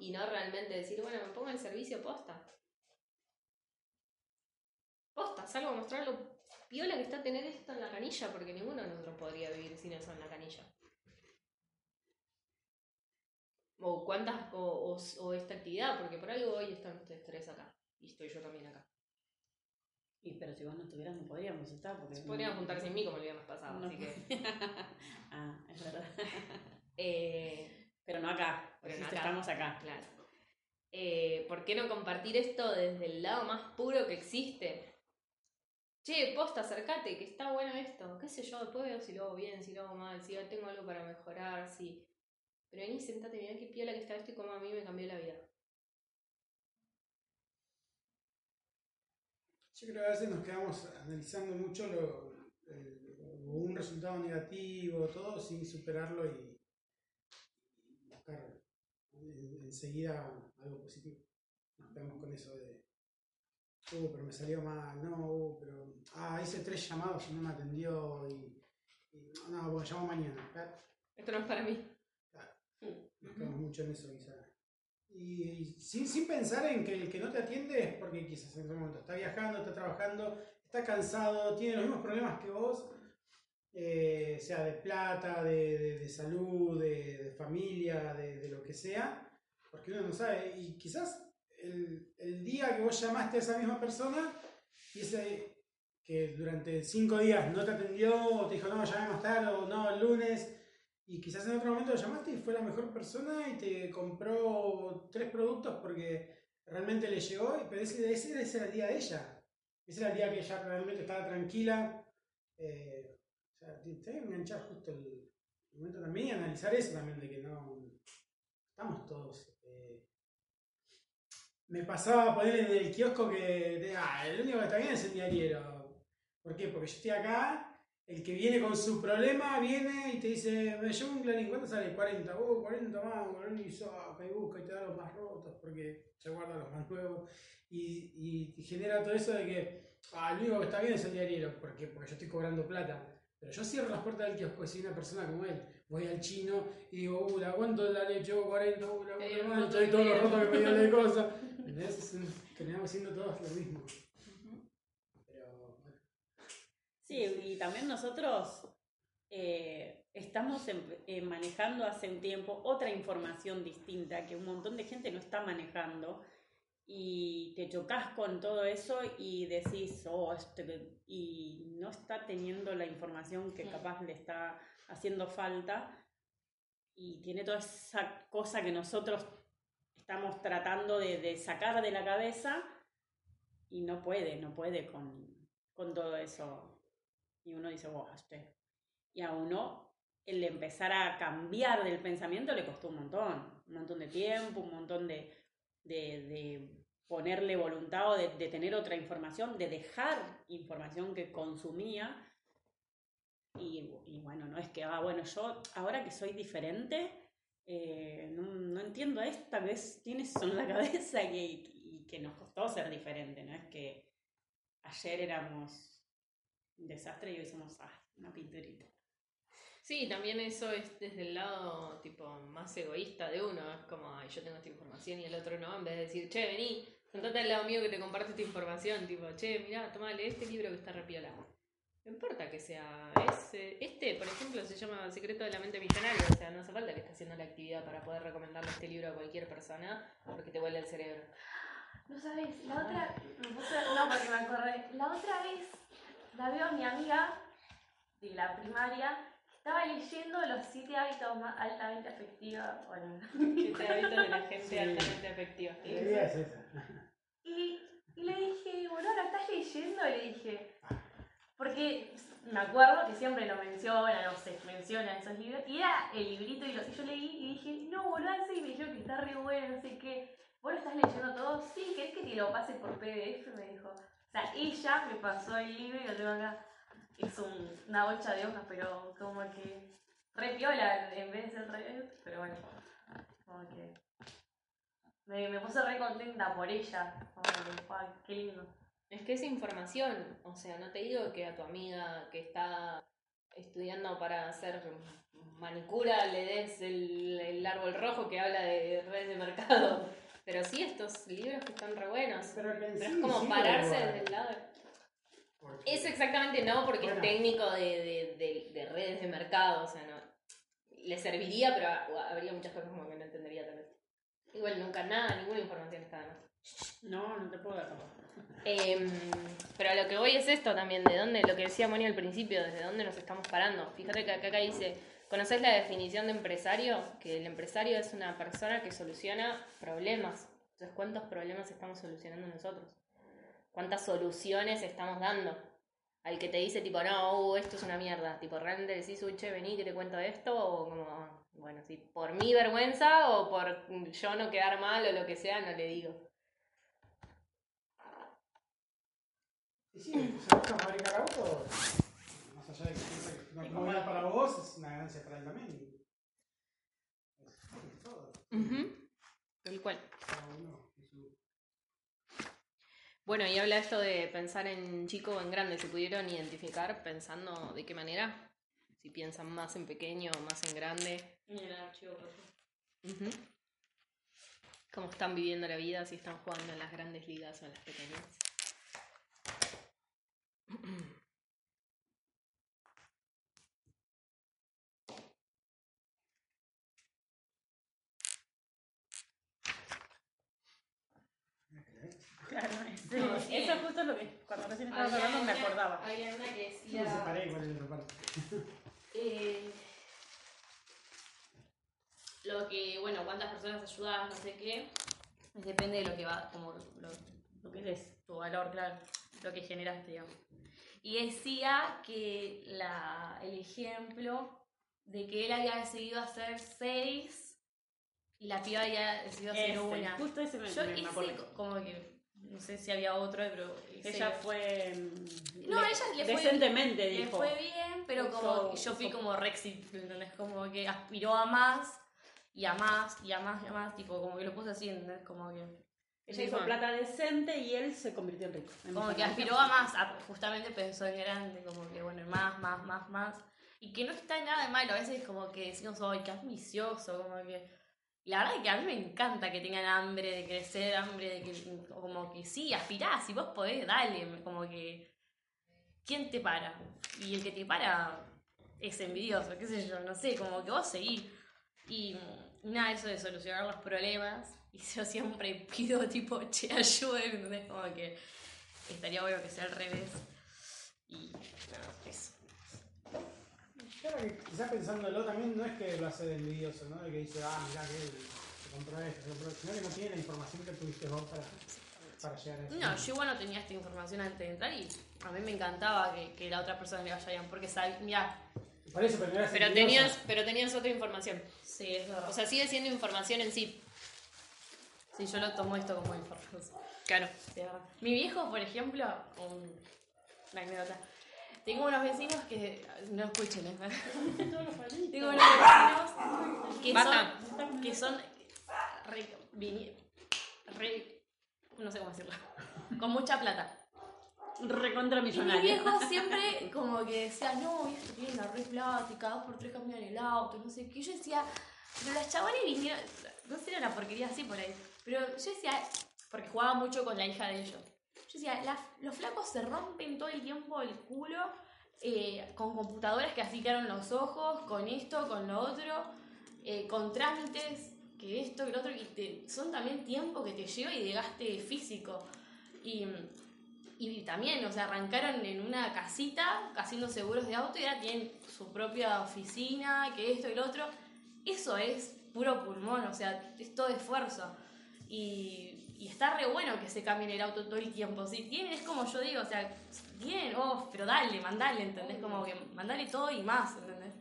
y no realmente decir, bueno, me pongo el servicio posta? Posta, salgo a mostrar lo piola que está tener esto en la canilla, porque ninguno de nosotros podría vivir sin eso en la canilla. O cuántas, o, o, o esta actividad, porque por algo hoy están ustedes tres acá. Y estoy yo también acá. Y pero si vos no estuvieras no podríamos estar porque... Podrían juntarse en mí como el viernes pasado, No. así que... <laughs> ah, es verdad. <laughs> eh, Pero no acá, Pero no acá. estamos acá. claro. Eh, ¿Por qué no compartir esto desde el lado más puro que existe? Che, posta, acercate, que está bueno esto. ¿Qué sé yo? Después veo si lo hago bien, si lo hago mal, si tengo algo para mejorar, si... Pero vení, sentate, mirá qué piola que está esto y cómo a mí me cambió la vida. Yo creo que a veces nos quedamos analizando mucho lo, el- un resultado negativo, todo, sin superarlo y, y buscar en- enseguida algo positivo. Nos quedamos con eso de, uh, pero me salió mal, no, uh, pero, ah, hice tres llamados y no me atendió y, y, no, porque llamo mañana. Esto no es para mí. Nos quedamos mucho en eso quizás. Y, y sin, sin pensar en que el que no te atiende es porque quizás en ese momento está viajando, está trabajando, está cansado, tiene los mismos problemas que vos, eh, sea de plata, de, de- de salud, de, de familia, de lo que sea, porque uno no sabe. Y quizás el, el día que vos llamaste a esa misma persona y ese que durante cinco días no te atendió, o te dijo no, llamé más tarde, o no, el lunes, y quizás en otro momento lo llamaste y fue la mejor persona y te compró tres productos porque realmente le llegó, pero ese, ese, ese era el día de ella. Ese era el día que ella realmente estaba tranquila. eh, o sea, te, te hay que enganchar justo el, momento también y analizar eso también, de que no estamos todos. eh, me pasaba poner en el kiosco que de, ah, el único que está bien es el diariero. ¿Por qué? Porque yo estoy acá el que viene con su problema viene y te dice, me llevo un Clarín, ¿cuánto sale? 40, uh, 40 más, y saca y busca y te da los más rotos porque se guarda los más nuevos. Y, y genera todo eso de que, ah, el único que está bien es el diariero, ¿por qué? Porque yo estoy cobrando plata. Pero yo cierro las puertas del kiosco y soy una persona como él. Voy al chino y digo, uh, la aguanto la leche, uh, 40, uh, la aguanto dio más, el estoy roto todos que los me rotos que me dio. dio de cosas. ¿Entendés? Es un- Terminamos siendo todos lo mismo. Pero bueno. Sí, y también nosotros eh, estamos en- eh, manejando hace un tiempo otra información distinta que un montón de gente no está manejando y te chocas con todo eso y decís, oh, este, y no está teniendo la información que Mm. capaz le está haciendo falta y tiene toda esa cosa que nosotros estamos tratando de, de sacar de la cabeza y no puede, no puede con, con todo eso. Y uno dice, wow, este. Y a uno el empezar a cambiar del pensamiento le costó un montón, un montón de tiempo, un montón de, de, de ponerle voluntad o de, de tener otra información, de dejar información que consumía. Y, y bueno, no es que, ah, bueno, yo ahora que soy diferente, eh, no, no entiendo esta vez tienes eso en la <laughs> cabeza y, y que nos costó ser diferente, no es que ayer éramos desastre y hoy somos ah, una pinturita. Sí, también eso es desde el lado tipo más egoísta de uno. Es como, ay, yo tengo esta información y el otro no. En vez de decir, che, vení, sentate al lado mío que te comparte esta información. Tipo, che, mirá, toma, lee este libro que está repiola. No importa que sea ese. Este, por ejemplo, se llama Secreto de la Mente Millonaria. O sea, no hace falta que estés haciendo la actividad para poder recomendarle este libro a cualquier persona porque te vuelve el cerebro. No sabes, la otra. me puse- No, porque me acordé. La otra vez la veo a mi amiga de la primaria que estaba leyendo los siete hábitos más altamente afectivos. Bueno, <laughs> Siete hábitos de la gente Sí. altamente afectiva. La idea es esa. y, y le dije, bueno, ¿la estás leyendo? Y le dije, que me acuerdo que siempre lo menciona, no sé, menciona esos libros. Y era el librito y, lo, y yo leí y dije, no, boludo, ese", y me dijeron que está re bueno, no sé qué. ¿Vos lo estás leyendo todo? Sí, ¿querés que te lo pase por PDF? Me dijo. Sea, ella me pasó el libro y lo tengo acá. Es un- una bolsa de hojas, pero como que re piola en vez de ser re... Pero bueno, como que... Me, me puse re contenta por ella. Como que, "Ay, qué lindo. Es que es información, o sea, no te digo que a tu amiga que está estudiando para hacer manicura le des el, el árbol rojo que habla de redes de mercado, pero sí estos libros que están re buenos. Pero sí es como pararse desde el lado. Porque- Eso exactamente no, porque Bueno. es técnico de, de- de- de redes de mercado, o sea, no. Le serviría, pero ha- habría muchas cosas como que no entendería tal vez. Igual nunca nada, ninguna información está de más. No, no te puedo dar. Em, pero a lo que voy es esto también, de dónde, lo que decía Moni al principio, desde dónde nos estamos parando. Fíjate que acá, acá dice, ¿conoces la definición de empresario? Que el empresario es una persona que soluciona problemas. Entonces, ¿cuántos problemas estamos solucionando nosotros? ¿Cuántas soluciones estamos dando? Al que te dice tipo, no, uh, esto es una mierda. Tipo, realmente decís, uy, vení que te cuento esto, o como, bueno, si por mi vergüenza o por yo no quedar mal o lo que sea, no le digo. Y sí, se busca fabricar más allá de que una comodidad para vos, es una ganancia para él también. Es, todo. Tal cual. En su- Bueno, y habla esto de pensar en chico o en grande. ¿Se pudieron identificar pensando de qué manera? Si piensan más en pequeño o más en grande. Y el archivo, por favor. Ujú. ¿Cómo están viviendo la vida? Si están jugando en las grandes ligas o en las pequeñas. <clears throat> Claro, ese- eso es justo lo que cuando recién estabas hablando me acordaba. Había una que Yo me decía. separé igual en otra parte. eh, lo que, bueno, cuántas personas ayudas, no sé qué. Depende de lo que va, como lo, lo que es tu valor, claro, lo que generaste, digamos. Y decía que la, el ejemplo de que él había decidido hacer seis y la piba había decidido hacer Ese, una. justo ese me, Yo me- me co- como que, no sé si había otro, pero Ella fue. mm, No, le- ella le fue- Decentemente le dijo. fue bien, pero como yo fui como Rexit, ¿entendés? Como que aspiró a más y a más y a más y a más, tipo, como que lo puse así, ¿entendés? Como que, Ella hizo plata decente y él se convirtió en rico. En como que aspiró a más, a- justamente pensó en grande, como que bueno, más, más, más, más. Y que no está nada de malo, a veces como que decimos, ay, qué ambicioso, como que... La verdad es que a mí me encanta que tengan hambre de crecer, hambre de que, como que sí, aspirá, si vos podés, dale, como que... ¿Quién te para? Y el que te para es envidioso, qué sé yo, no sé, como que vos seguís. Y mm, nada, eso de solucionar los problemas. Y <laughs> yo siempre pido tipo, che, ayúdenme. Como que estaría bueno que sea al revés. Y nada, eso. Claro que quizás pensándolo también no es que lo hace de envidioso, ¿no? De que dice, ah, mirá que se compró esto, se compró esto, sino que no tiene la información que tuviste vos para, para llegar a eso. No, yo igual no tenía esta información antes de entrar y a mí me encantaba que, que la otra persona le vaya bien, porque sabía, mira, Por eso, pero no tenías, pero tenías otra información. sí, es verdad. O sea, sigue siendo información en sí. sí, yo lo tomo esto como información. Claro. Sí, es verdad. Mi viejo, por ejemplo, un- una anécdota. Tengo unos vecinos que. No escuchen, ¿eh? <laughs> Tengo unos vecinos que son. que son. Re, no sé cómo decirlo. Con mucha plata. Recontra Y mi millonario. viejo siempre como que decía, no, esto tiene una re plata y cada dos por tres cambian el auto, no sé qué. Yo decía, pero los chavales vinieron, no sé, era una porquería así por ahí. Pero yo decía, porque jugaba mucho con la hija de ellos. Yo decía, "La- los flacos se rompen todo el tiempo el culo eh, con computadoras que quedaron los ojos, con esto, con lo otro, eh, con trámites, que esto, que lo otro, y te- son también tiempo que te lleva y de gaste físico. Y, y también, o sea, arrancaron en una casita haciendo seguros de auto y ahora tienen su propia oficina, que esto y lo otro. Eso es puro pulmón, o sea, es todo esfuerzo. Y, Y está re bueno que se cambie el auto todo el tiempo. Si tienen, es como yo digo, o sea, tienen, oh, pero dale, mandale, ¿entendés? Como que mandale todo y más, ¿entendés?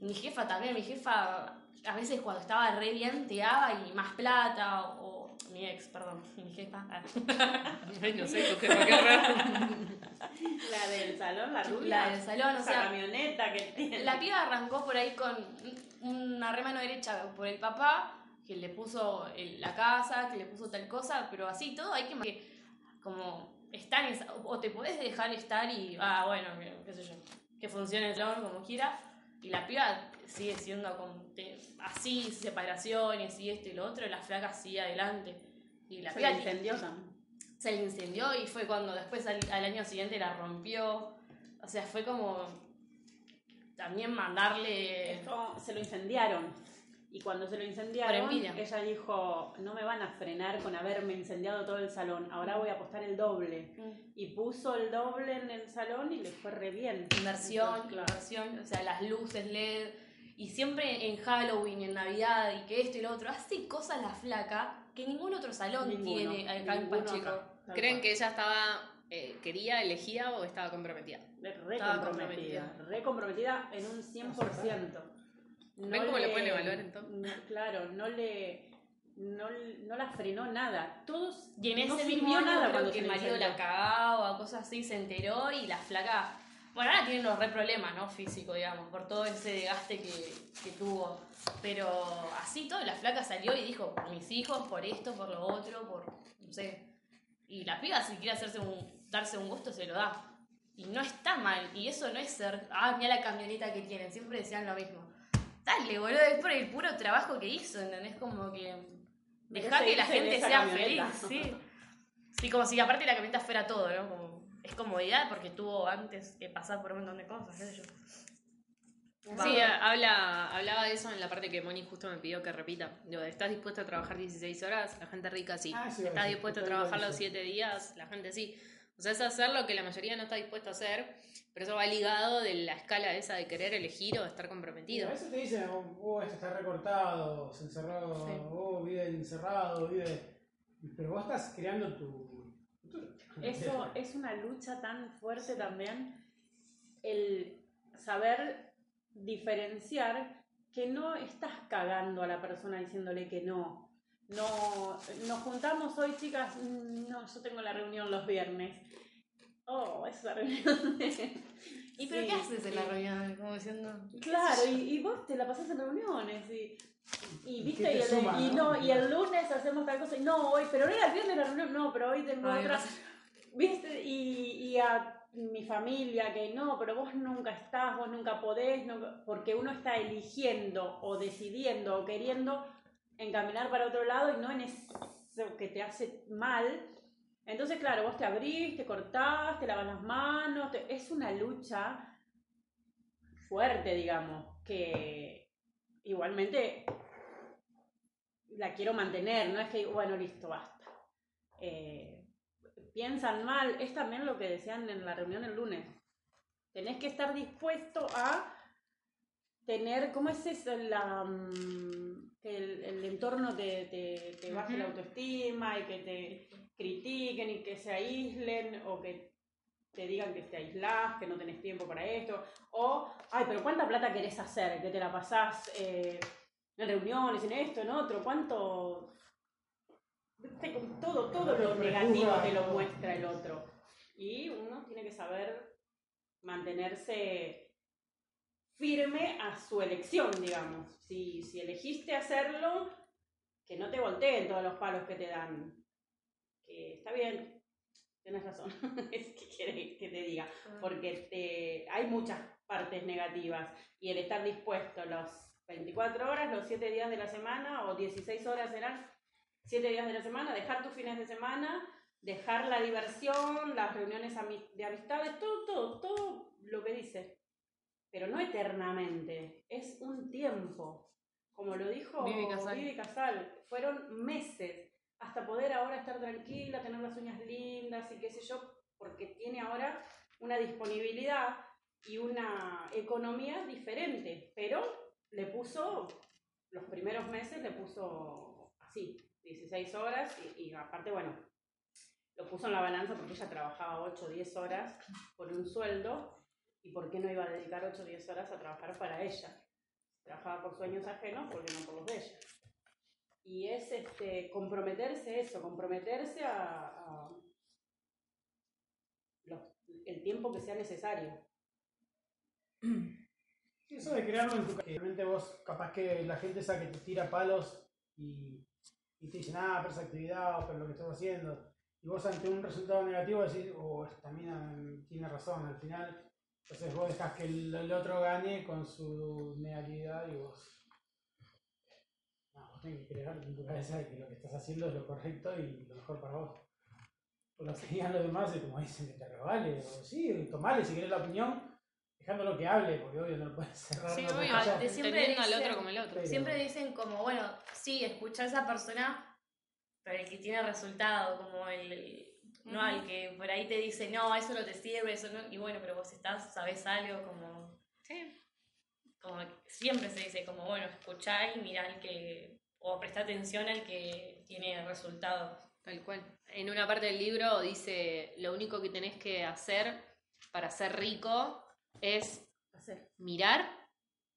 Mi jefa también, mi jefa a veces cuando estaba re bien te daba y más plata, o, mi ex, perdón, <laughs> mi jefa. ah. No sé, tu jefa, qué raro. <laughs> La del salón, la rubia. La del salón, o sea, camioneta que tiene. La piba arrancó por ahí con una remano derecha por el papá, que le puso el- la casa, que le puso tal cosa, pero así todo hay que que como estar en esa- o te podés dejar estar y, ah, bueno, que- qué sé yo, que funcione el salón como quiera, y la piba sigue siendo con, te- así, separaciones y esto y lo otro, y la flaca sigue adelante. Y la Se piba le incendió también. se le incendió y fue cuando después al, al año siguiente la rompió. O sea, fue como también mandarle... Esto se lo incendiaron. Y cuando se lo incendiaron, ella dijo, no me van a frenar con haberme incendiado todo el salón, ahora voy a apostar el doble. Y puso el doble en el salón y le fue re bien. Inversión, Entonces, claro. inversión, o sea, las luces LED. Y siempre en Halloween, en Navidad y que esto y lo otro, hace cosas la flaca que ningún otro salón Ninguno, tiene acá en Pacheco. acá, ¿Creen cual. que ella estaba, eh, quería, elegía o estaba comprometida? Re Estaba comprometida, comprometida. re comprometida en un 100%. No ¿Ven cómo lo le- pueden evaluar, entonces? no, claro, no le... No, no la frenó nada. Todos Y en ese no mismo sirvió año nada cuando que se el marido la cagaba cosas así, se enteró y la flaca... Bueno, ahora tiene unos re problemas, ¿no? Físico, digamos, por todo ese desgaste que, que tuvo. Pero así todo, la flaca salió y dijo, por mis hijos, por esto, por lo otro, por... no sé. Y la piba si quiere hacerse un, darse un gusto, se lo da. Y no está mal. Y eso no es ser, ah, mira la camioneta que tienen. Siempre decían lo mismo. Dale, boludo, es por el puro trabajo que hizo, ¿entendés? Como que... Deja que la gente sea camioneta. feliz, sí. Sí, como si aparte la camioneta fuera todo, ¿no? Como, es comodidad porque tuvo antes que pasar por un montón de cosas, qué sé yo. Sí, habla, hablaba de eso en la parte que Moni justo me pidió que repita. Digo, ¿estás dispuesto a trabajar 16 horas? La gente rica sí. Ah, sí, ¿Estás dispuesto a trabajar los decir. 7 días? La gente sí. O sea, es hacer lo que la mayoría no está dispuesto a hacer, pero eso va ligado de la escala esa de querer elegir o de estar Y comprometido. a veces te dicen, oh, oh, este está recortado, se encerró, Sí. oh, vive encerrado, vive. Pero vos estás creando tu futuro. Eso es una lucha tan fuerte también, el saber diferenciar que no estás cagando a la persona diciéndole que no. No, nos juntamos hoy, chicas. Mm, No, yo tengo la reunión los viernes. Oh, esa reunión. ¿Y pero Sí, qué haces en la reunión? Como diciendo. Claro, y, y vos te la pasás en reuniones y, y viste, ¿Qué te y, el, suma, y no? no, y el lunes hacemos tal cosa, y no, hoy, pero no era el viernes la reunión, no, pero hoy tengo Ay, otra. ¿Viste? Y, y a mi familia que no, pero vos nunca estás, vos nunca podés, nunca- porque uno está eligiendo o decidiendo o queriendo encaminar para otro lado y no en eso que te hace mal. Entonces, claro, vos te abrís, te cortás, te lavas las manos, es una lucha fuerte, digamos, que igualmente la quiero mantener, no es que, bueno, listo, basta. Eh, piensan mal, es también lo que decían en la reunión el lunes. Tenés que estar dispuesto a tener, ¿cómo es eso? La, mm, que el, el entorno te, te, te baje la autoestima y que te critiquen y que se aíslen o que te digan que te aislás, que no tenés tiempo para esto, o, ay, pero ¿cuánta plata querés hacer? Que te la pasás eh, en reuniones, en esto, en otro, ¿cuánto? Todo, todo lo negativo te lo muestra el otro. Y uno tiene que saber mantenerse firme a su elección, digamos. Si, si elegiste hacerlo, que no te volteen todos los palos que te dan. Que está bien, tienes razón, <laughs> es que quiere que te diga, porque te, hay muchas partes negativas y el estar dispuesto los 24 horas, los 7 días de la semana o 16 horas serán 7 días de la semana, dejar tus fines de semana, dejar la diversión, las reuniones de amistades, todo, todo, todo lo que dice. Pero no eternamente, es un tiempo. Como lo dijo Vivi Casal. Vivi Casal, fueron meses hasta poder ahora estar tranquila, tener las uñas lindas y qué sé yo, porque tiene ahora una disponibilidad y una economía diferente, pero le puso, los primeros meses le puso así, 16 horas y, y aparte, bueno, lo puso en la balanza porque ella trabajaba 8 o 10 horas por un sueldo y por qué no iba a dedicar 8 o 10 horas a trabajar para ella. Trabajaba por sueños ajenos, porque no por los de ella. Y es este, comprometerse eso, comprometerse a, el tiempo que sea necesario. Eso de crearlo en tu casa. Realmente vos, capaz que la gente esa que te tira palos y, te dicen, ah, pero esa actividad o pero lo que estás haciendo. Y vos ante un resultado negativo decís, oh, esta mina tiene razón. Al final, entonces vos dejás que el, el otro gane con su negatividad y vos. No, vos tenés que crear en tu cabeza que lo que estás haciendo es lo correcto y lo mejor para vos. Por lo que digan los demás es como dicen que te revale. O sí, tomale si querés la opinión, dejándolo que hable, porque obvio no lo puedes cerrar. Sí, no obvio, siempre entendiendo al dicen- otro como el otro. Pero- Siempre dicen como, bueno, sí, escuchar a esa persona, pero el que tiene resultado, como el, no al que por ahí te dice, no, eso no te sirve, eso no, y bueno, pero vos estás, sabes algo, como, Sí. como siempre se dice, como, bueno, escuchar y mirar al que, o prestar atención al que tiene resultados. Tal cual. En una parte del libro dice, lo único que tenés que hacer para ser rico es Hacer. mirar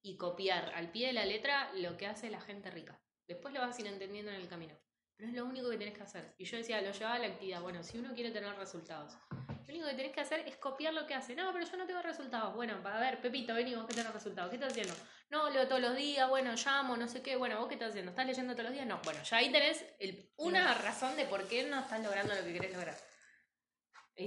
y copiar al pie de la letra lo que hace la gente rica. Después lo vas a ir entendiendo en el camino. Pero es lo único que tenés que hacer. Y yo decía, lo llevaba a la actividad. Bueno, si uno quiere tener resultados, lo único que tenés que hacer es copiar lo que hace. No, pero yo no tengo resultados. Bueno, a ver, Pepito, vení vos que tenés resultados. ¿Qué estás haciendo? No, leo todos los días, bueno, llamo, no sé qué. Bueno, ¿vos qué estás haciendo? ¿Estás leyendo todos los días? No. Bueno, ya ahí tenés el- una razón de por qué no estás logrando lo que querés lograr.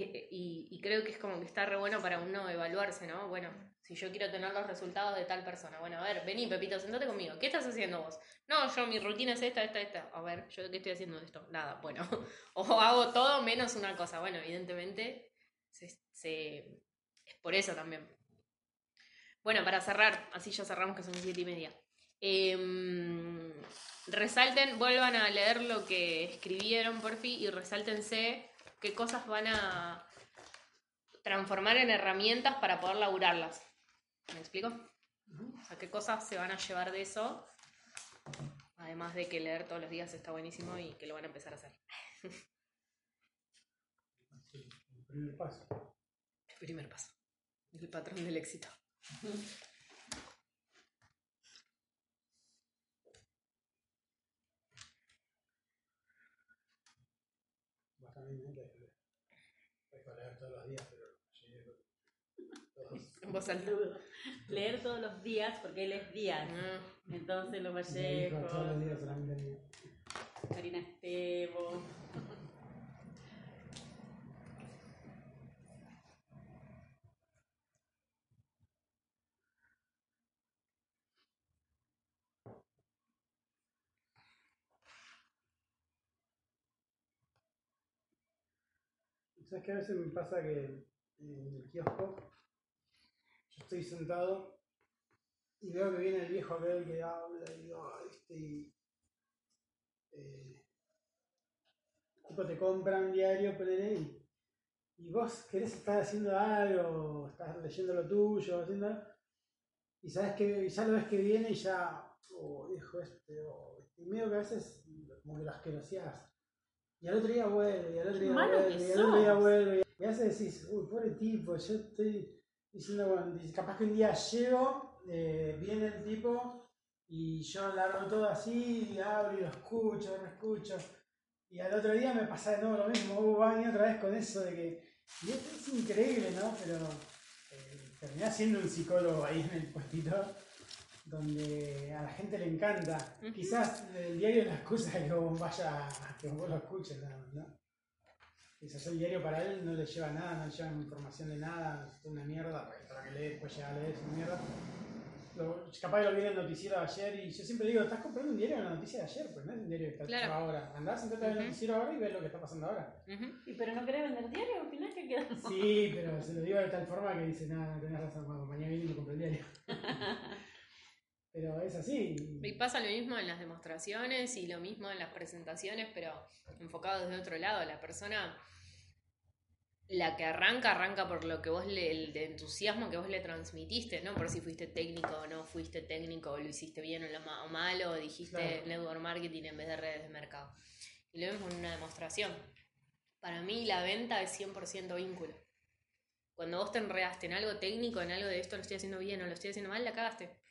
Eh, y, creo que es como que está re bueno para uno evaluarse, ¿no? Bueno, si yo quiero tener los resultados de tal persona, bueno, a ver, vení, Pepito, sentate conmigo. ¿Qué estás haciendo vos? No, yo mi rutina es esta, esta, esta. A ver, ¿yo qué estoy haciendo de esto? Nada, bueno. <laughs> O hago todo menos una cosa. Bueno, evidentemente, se- es por eso también. Bueno, para cerrar, así ya cerramos que son siete y media. Em, resalten, vuelvan a leer lo que escribieron, por fin, y resáltense qué cosas van a transformar en herramientas para poder laburarlas. ¿Me explico? O sea, qué cosas se van a llevar de eso. Además de que leer todos los días está buenísimo y que lo van a empezar a hacer. El primer paso. El primer paso. El patrón del éxito. Vos también, ¿no? Que- que puedes leer todos los días, pero llegué todos. En voz alta. Saludo. Leer todos los días, porque él es Díaz. Mm. Entonces, los dijo todos los días. Karina Estebo. ¿Sabes que a veces me pasa que en el kiosco yo estoy sentado y veo que viene el viejo aquel que habla y digo, "Ay, este y, eh, tipo te compran un diario, ponele, y, y vos querés estar haciendo algo, estás leyendo lo tuyo, haciendo algo, y sabes que ya lo ves que viene y ya, oh, viejo este, oh, y medio que a veces como que lo asqueroseás. Y al otro día vuelve, y al otro día malo vuelve, y al otro día vuelve. Y a veces decís, uy, pobre tipo, yo estoy diciendo, bueno, capaz que un día llego, eh, viene el tipo, y yo largo todo así, y abro y lo escucho, lo escucho. Y al otro día me pasa de nuevo lo mismo, hubo baño otra vez con eso de que. Y esto es increíble, ¿no? Pero eh, terminé siendo un psicólogo ahí en el puestito donde a la gente le encanta. Quizás el diario es la excusa de que vos vaya, que vos lo escuches, ¿no? Quizás el diario para él no le lleva nada, no le lleva información de nada, es una mierda, porque para que lee, después llega a leer es una mierda. Lo, capaz que lo vi en el noticiero de ayer y yo siempre digo, estás comprando un diario de la noticia de ayer, pues no es un diario que está Claro. ahora. Andás, sentate ver el Ujú. noticiero ahora y ves lo que está pasando ahora. ¿Y pero no querés vender diario? Al final, ¿qué queda? Sí, pero se lo digo de tal forma que dice, nada, tenés razón, bueno, mañana viene y me compré el diario. <laughs> pero es así. Y pasa lo mismo en las demostraciones y lo mismo en las presentaciones, pero enfocado desde otro lado. La persona la que arranca, arranca por lo que vos le, el entusiasmo que vos le transmitiste, ¿no? Por si fuiste técnico o no fuiste técnico, o lo hiciste bien o, lo o mal, o dijiste Claro. network marketing en vez de redes de mercado. Y lo vemos en una demostración. Para mí la venta es 100% vínculo. Cuando vos te enredaste en algo técnico, en algo de esto lo estoy haciendo bien o lo estoy haciendo mal, la cagaste.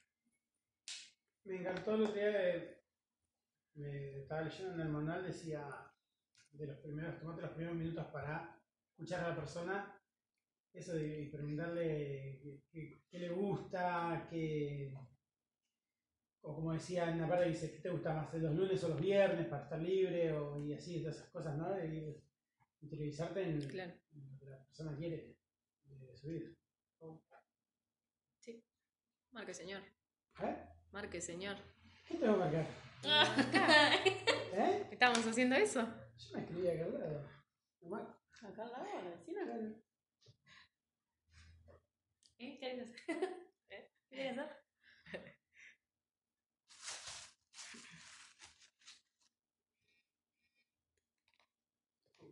Me encantó día, eh, me estaba leyendo en el manual, decía de los primeros, tomate los primeros minutos para escuchar a la persona, eso de preguntarle qué, le gusta, qué, o como decía en la parte dice, ¿qué te gusta más, los lunes o los viernes para estar libre? O, y así, todas esas cosas, ¿no? De interiorizarte en, Claro. en lo que la persona quiere de su vida. Marque señor. ¿Eh? Marque señor. ¿Qué tengo que marcar? ¿Eh? <laughs> ¿Estábamos haciendo eso? Yo me escribí acá al lado. Nomás. Acá al lado, en la vecina. ¿Eh? ¿Qué querés hacer? <laughs> ¿Eh? ¿Qué querés hacer?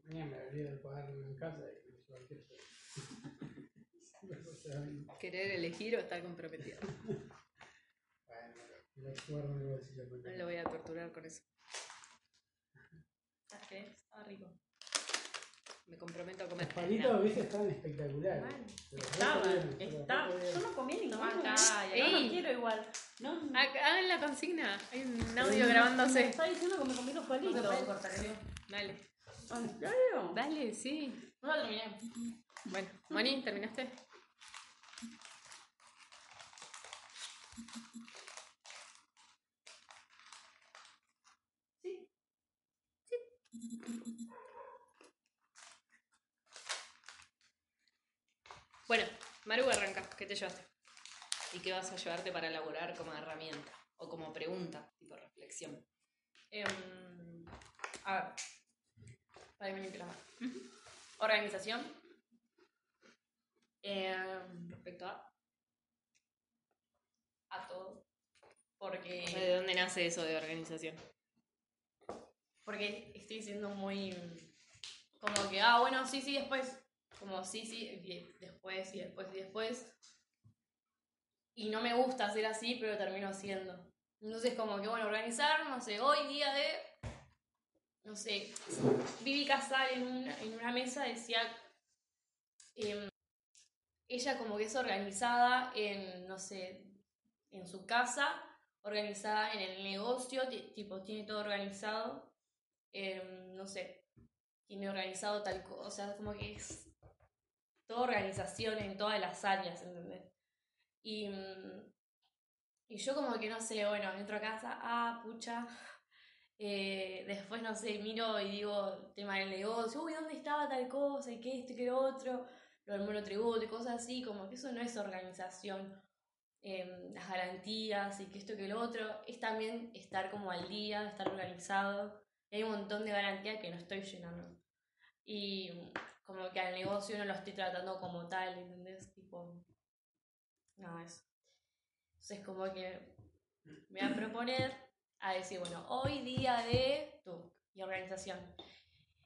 Mañana me olvido del cuaderno en casa y me cualquier <laughs> cosa. Querer elegir o estar comprometido. El no voy a decir la No cuenta. lo voy a torturar con eso. ¿Sabes qué? Estaba rico. Me comprometo a comer. Los palitos, viste, están espectaculares. Pero Estaba, pero bien. Yo no comí ninguno. Acá, ¿eh? Yo acá. no quiero igual. No, Haga- Hagan la consigna. Hay un audio me grabándose. está diciendo que me comí los No palitos. video. Dale. ¿En serio? Dale, sí. No lo terminé. Bueno, Moni, ¿terminaste? Bueno, Maru arranca. ¿Qué te llevaste? ¿Y qué vas a llevarte para elaborar como herramienta? O como pregunta, tipo reflexión. Em, a ver. Para manipular. Organización. Em, respecto a. A todo. Porque. ¿De dónde nace eso de organización? Porque estoy siendo muy. Como que, ah, bueno, sí, sí, después. Como sí, sí, después, y después, y después. Y no me gusta hacer así, pero termino haciendo. Entonces, como que, bueno, organizar, no sé, hoy día de. No sé, Vivi Casal en una, en una mesa decía. em, ella, como que es organizada en, no sé, en su casa, organizada en el negocio, ti- tipo, tiene todo organizado em, no sé, tiene organizado tal cosa, como que es toda organización en todas las áreas, ¿entendés? Y, mm, y yo como que no sé, bueno, entro a casa, ah, pucha, <laughs> eh, después no sé, miro y digo, tema del negocio, uy, ¿dónde estaba tal cosa? Y qué esto y qué otro, lo del monotributo y cosas así, como que eso no es organización. Em, las garantías y que esto que lo otro, es también estar como al día, estar organizado. Y hay un montón de garantías que no estoy llenando. Y como que al negocio no lo estoy tratando como tal, ¿entendés? Tipo, nada, eso. Entonces como que me voy a proponer a decir, bueno, hoy día de tú y organización.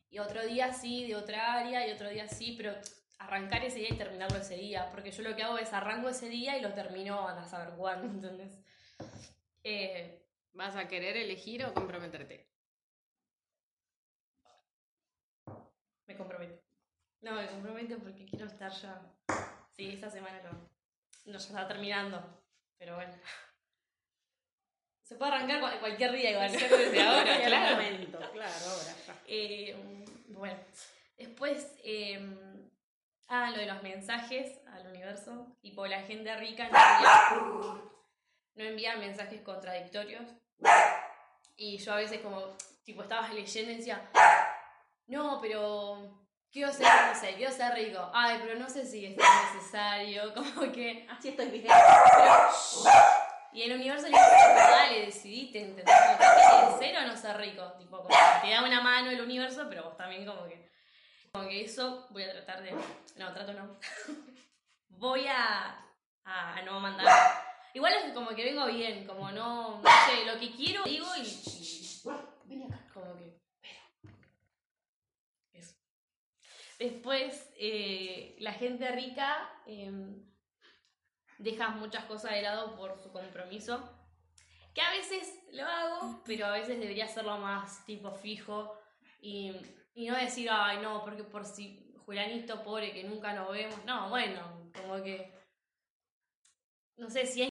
Y otro día sí, de otra área, y otro día sí, pero arrancar ese día y terminarlo ese día. Porque yo lo que hago es arranco ese día y lo termino a saber cuándo, ¿entendés? Eh, ¿Vas a querer elegir o comprometerte? Me comprometo. No, me comprometo porque quiero estar ya. Sí, esta semana lo. No, ya está terminando. Pero bueno. Se puede arrancar cual- cualquier día igual. desde ahora, claro. momento, claro, ahora ya. Eh, bueno. Después. eh, ah, lo de los mensajes al universo. Tipo, la gente rica no envía, no envía mensajes contradictorios. Y yo a veces, como. Tipo, estabas leyendo y decía. No, pero. Quiero ser, no sé, quiero ser rico. Ay, pero no sé si es necesario. <laughs> Como que. Así estoy, ¿viste? Y el universo le dice, dale, decidiste, ¿entendés? Como que, ¿querés ser o no ser rico? Tipo, como que te da una mano el universo, pero vos también como que... Como que eso voy a tratar de... No, trato no. <laughs> voy a, a, a no mandar. Igual es como que vengo bien, como no... No sé, lo que quiero digo y... y- Vení acá. como que... Pero... Eso. Después, eh, la gente rica eh, deja muchas cosas de lado por su compromiso. Que a veces lo hago, pero a veces debería hacerlo más tipo fijo y, y no decir, ay, no, porque por si Julianito pobre que nunca nos vemos. No, bueno, como que. No sé si es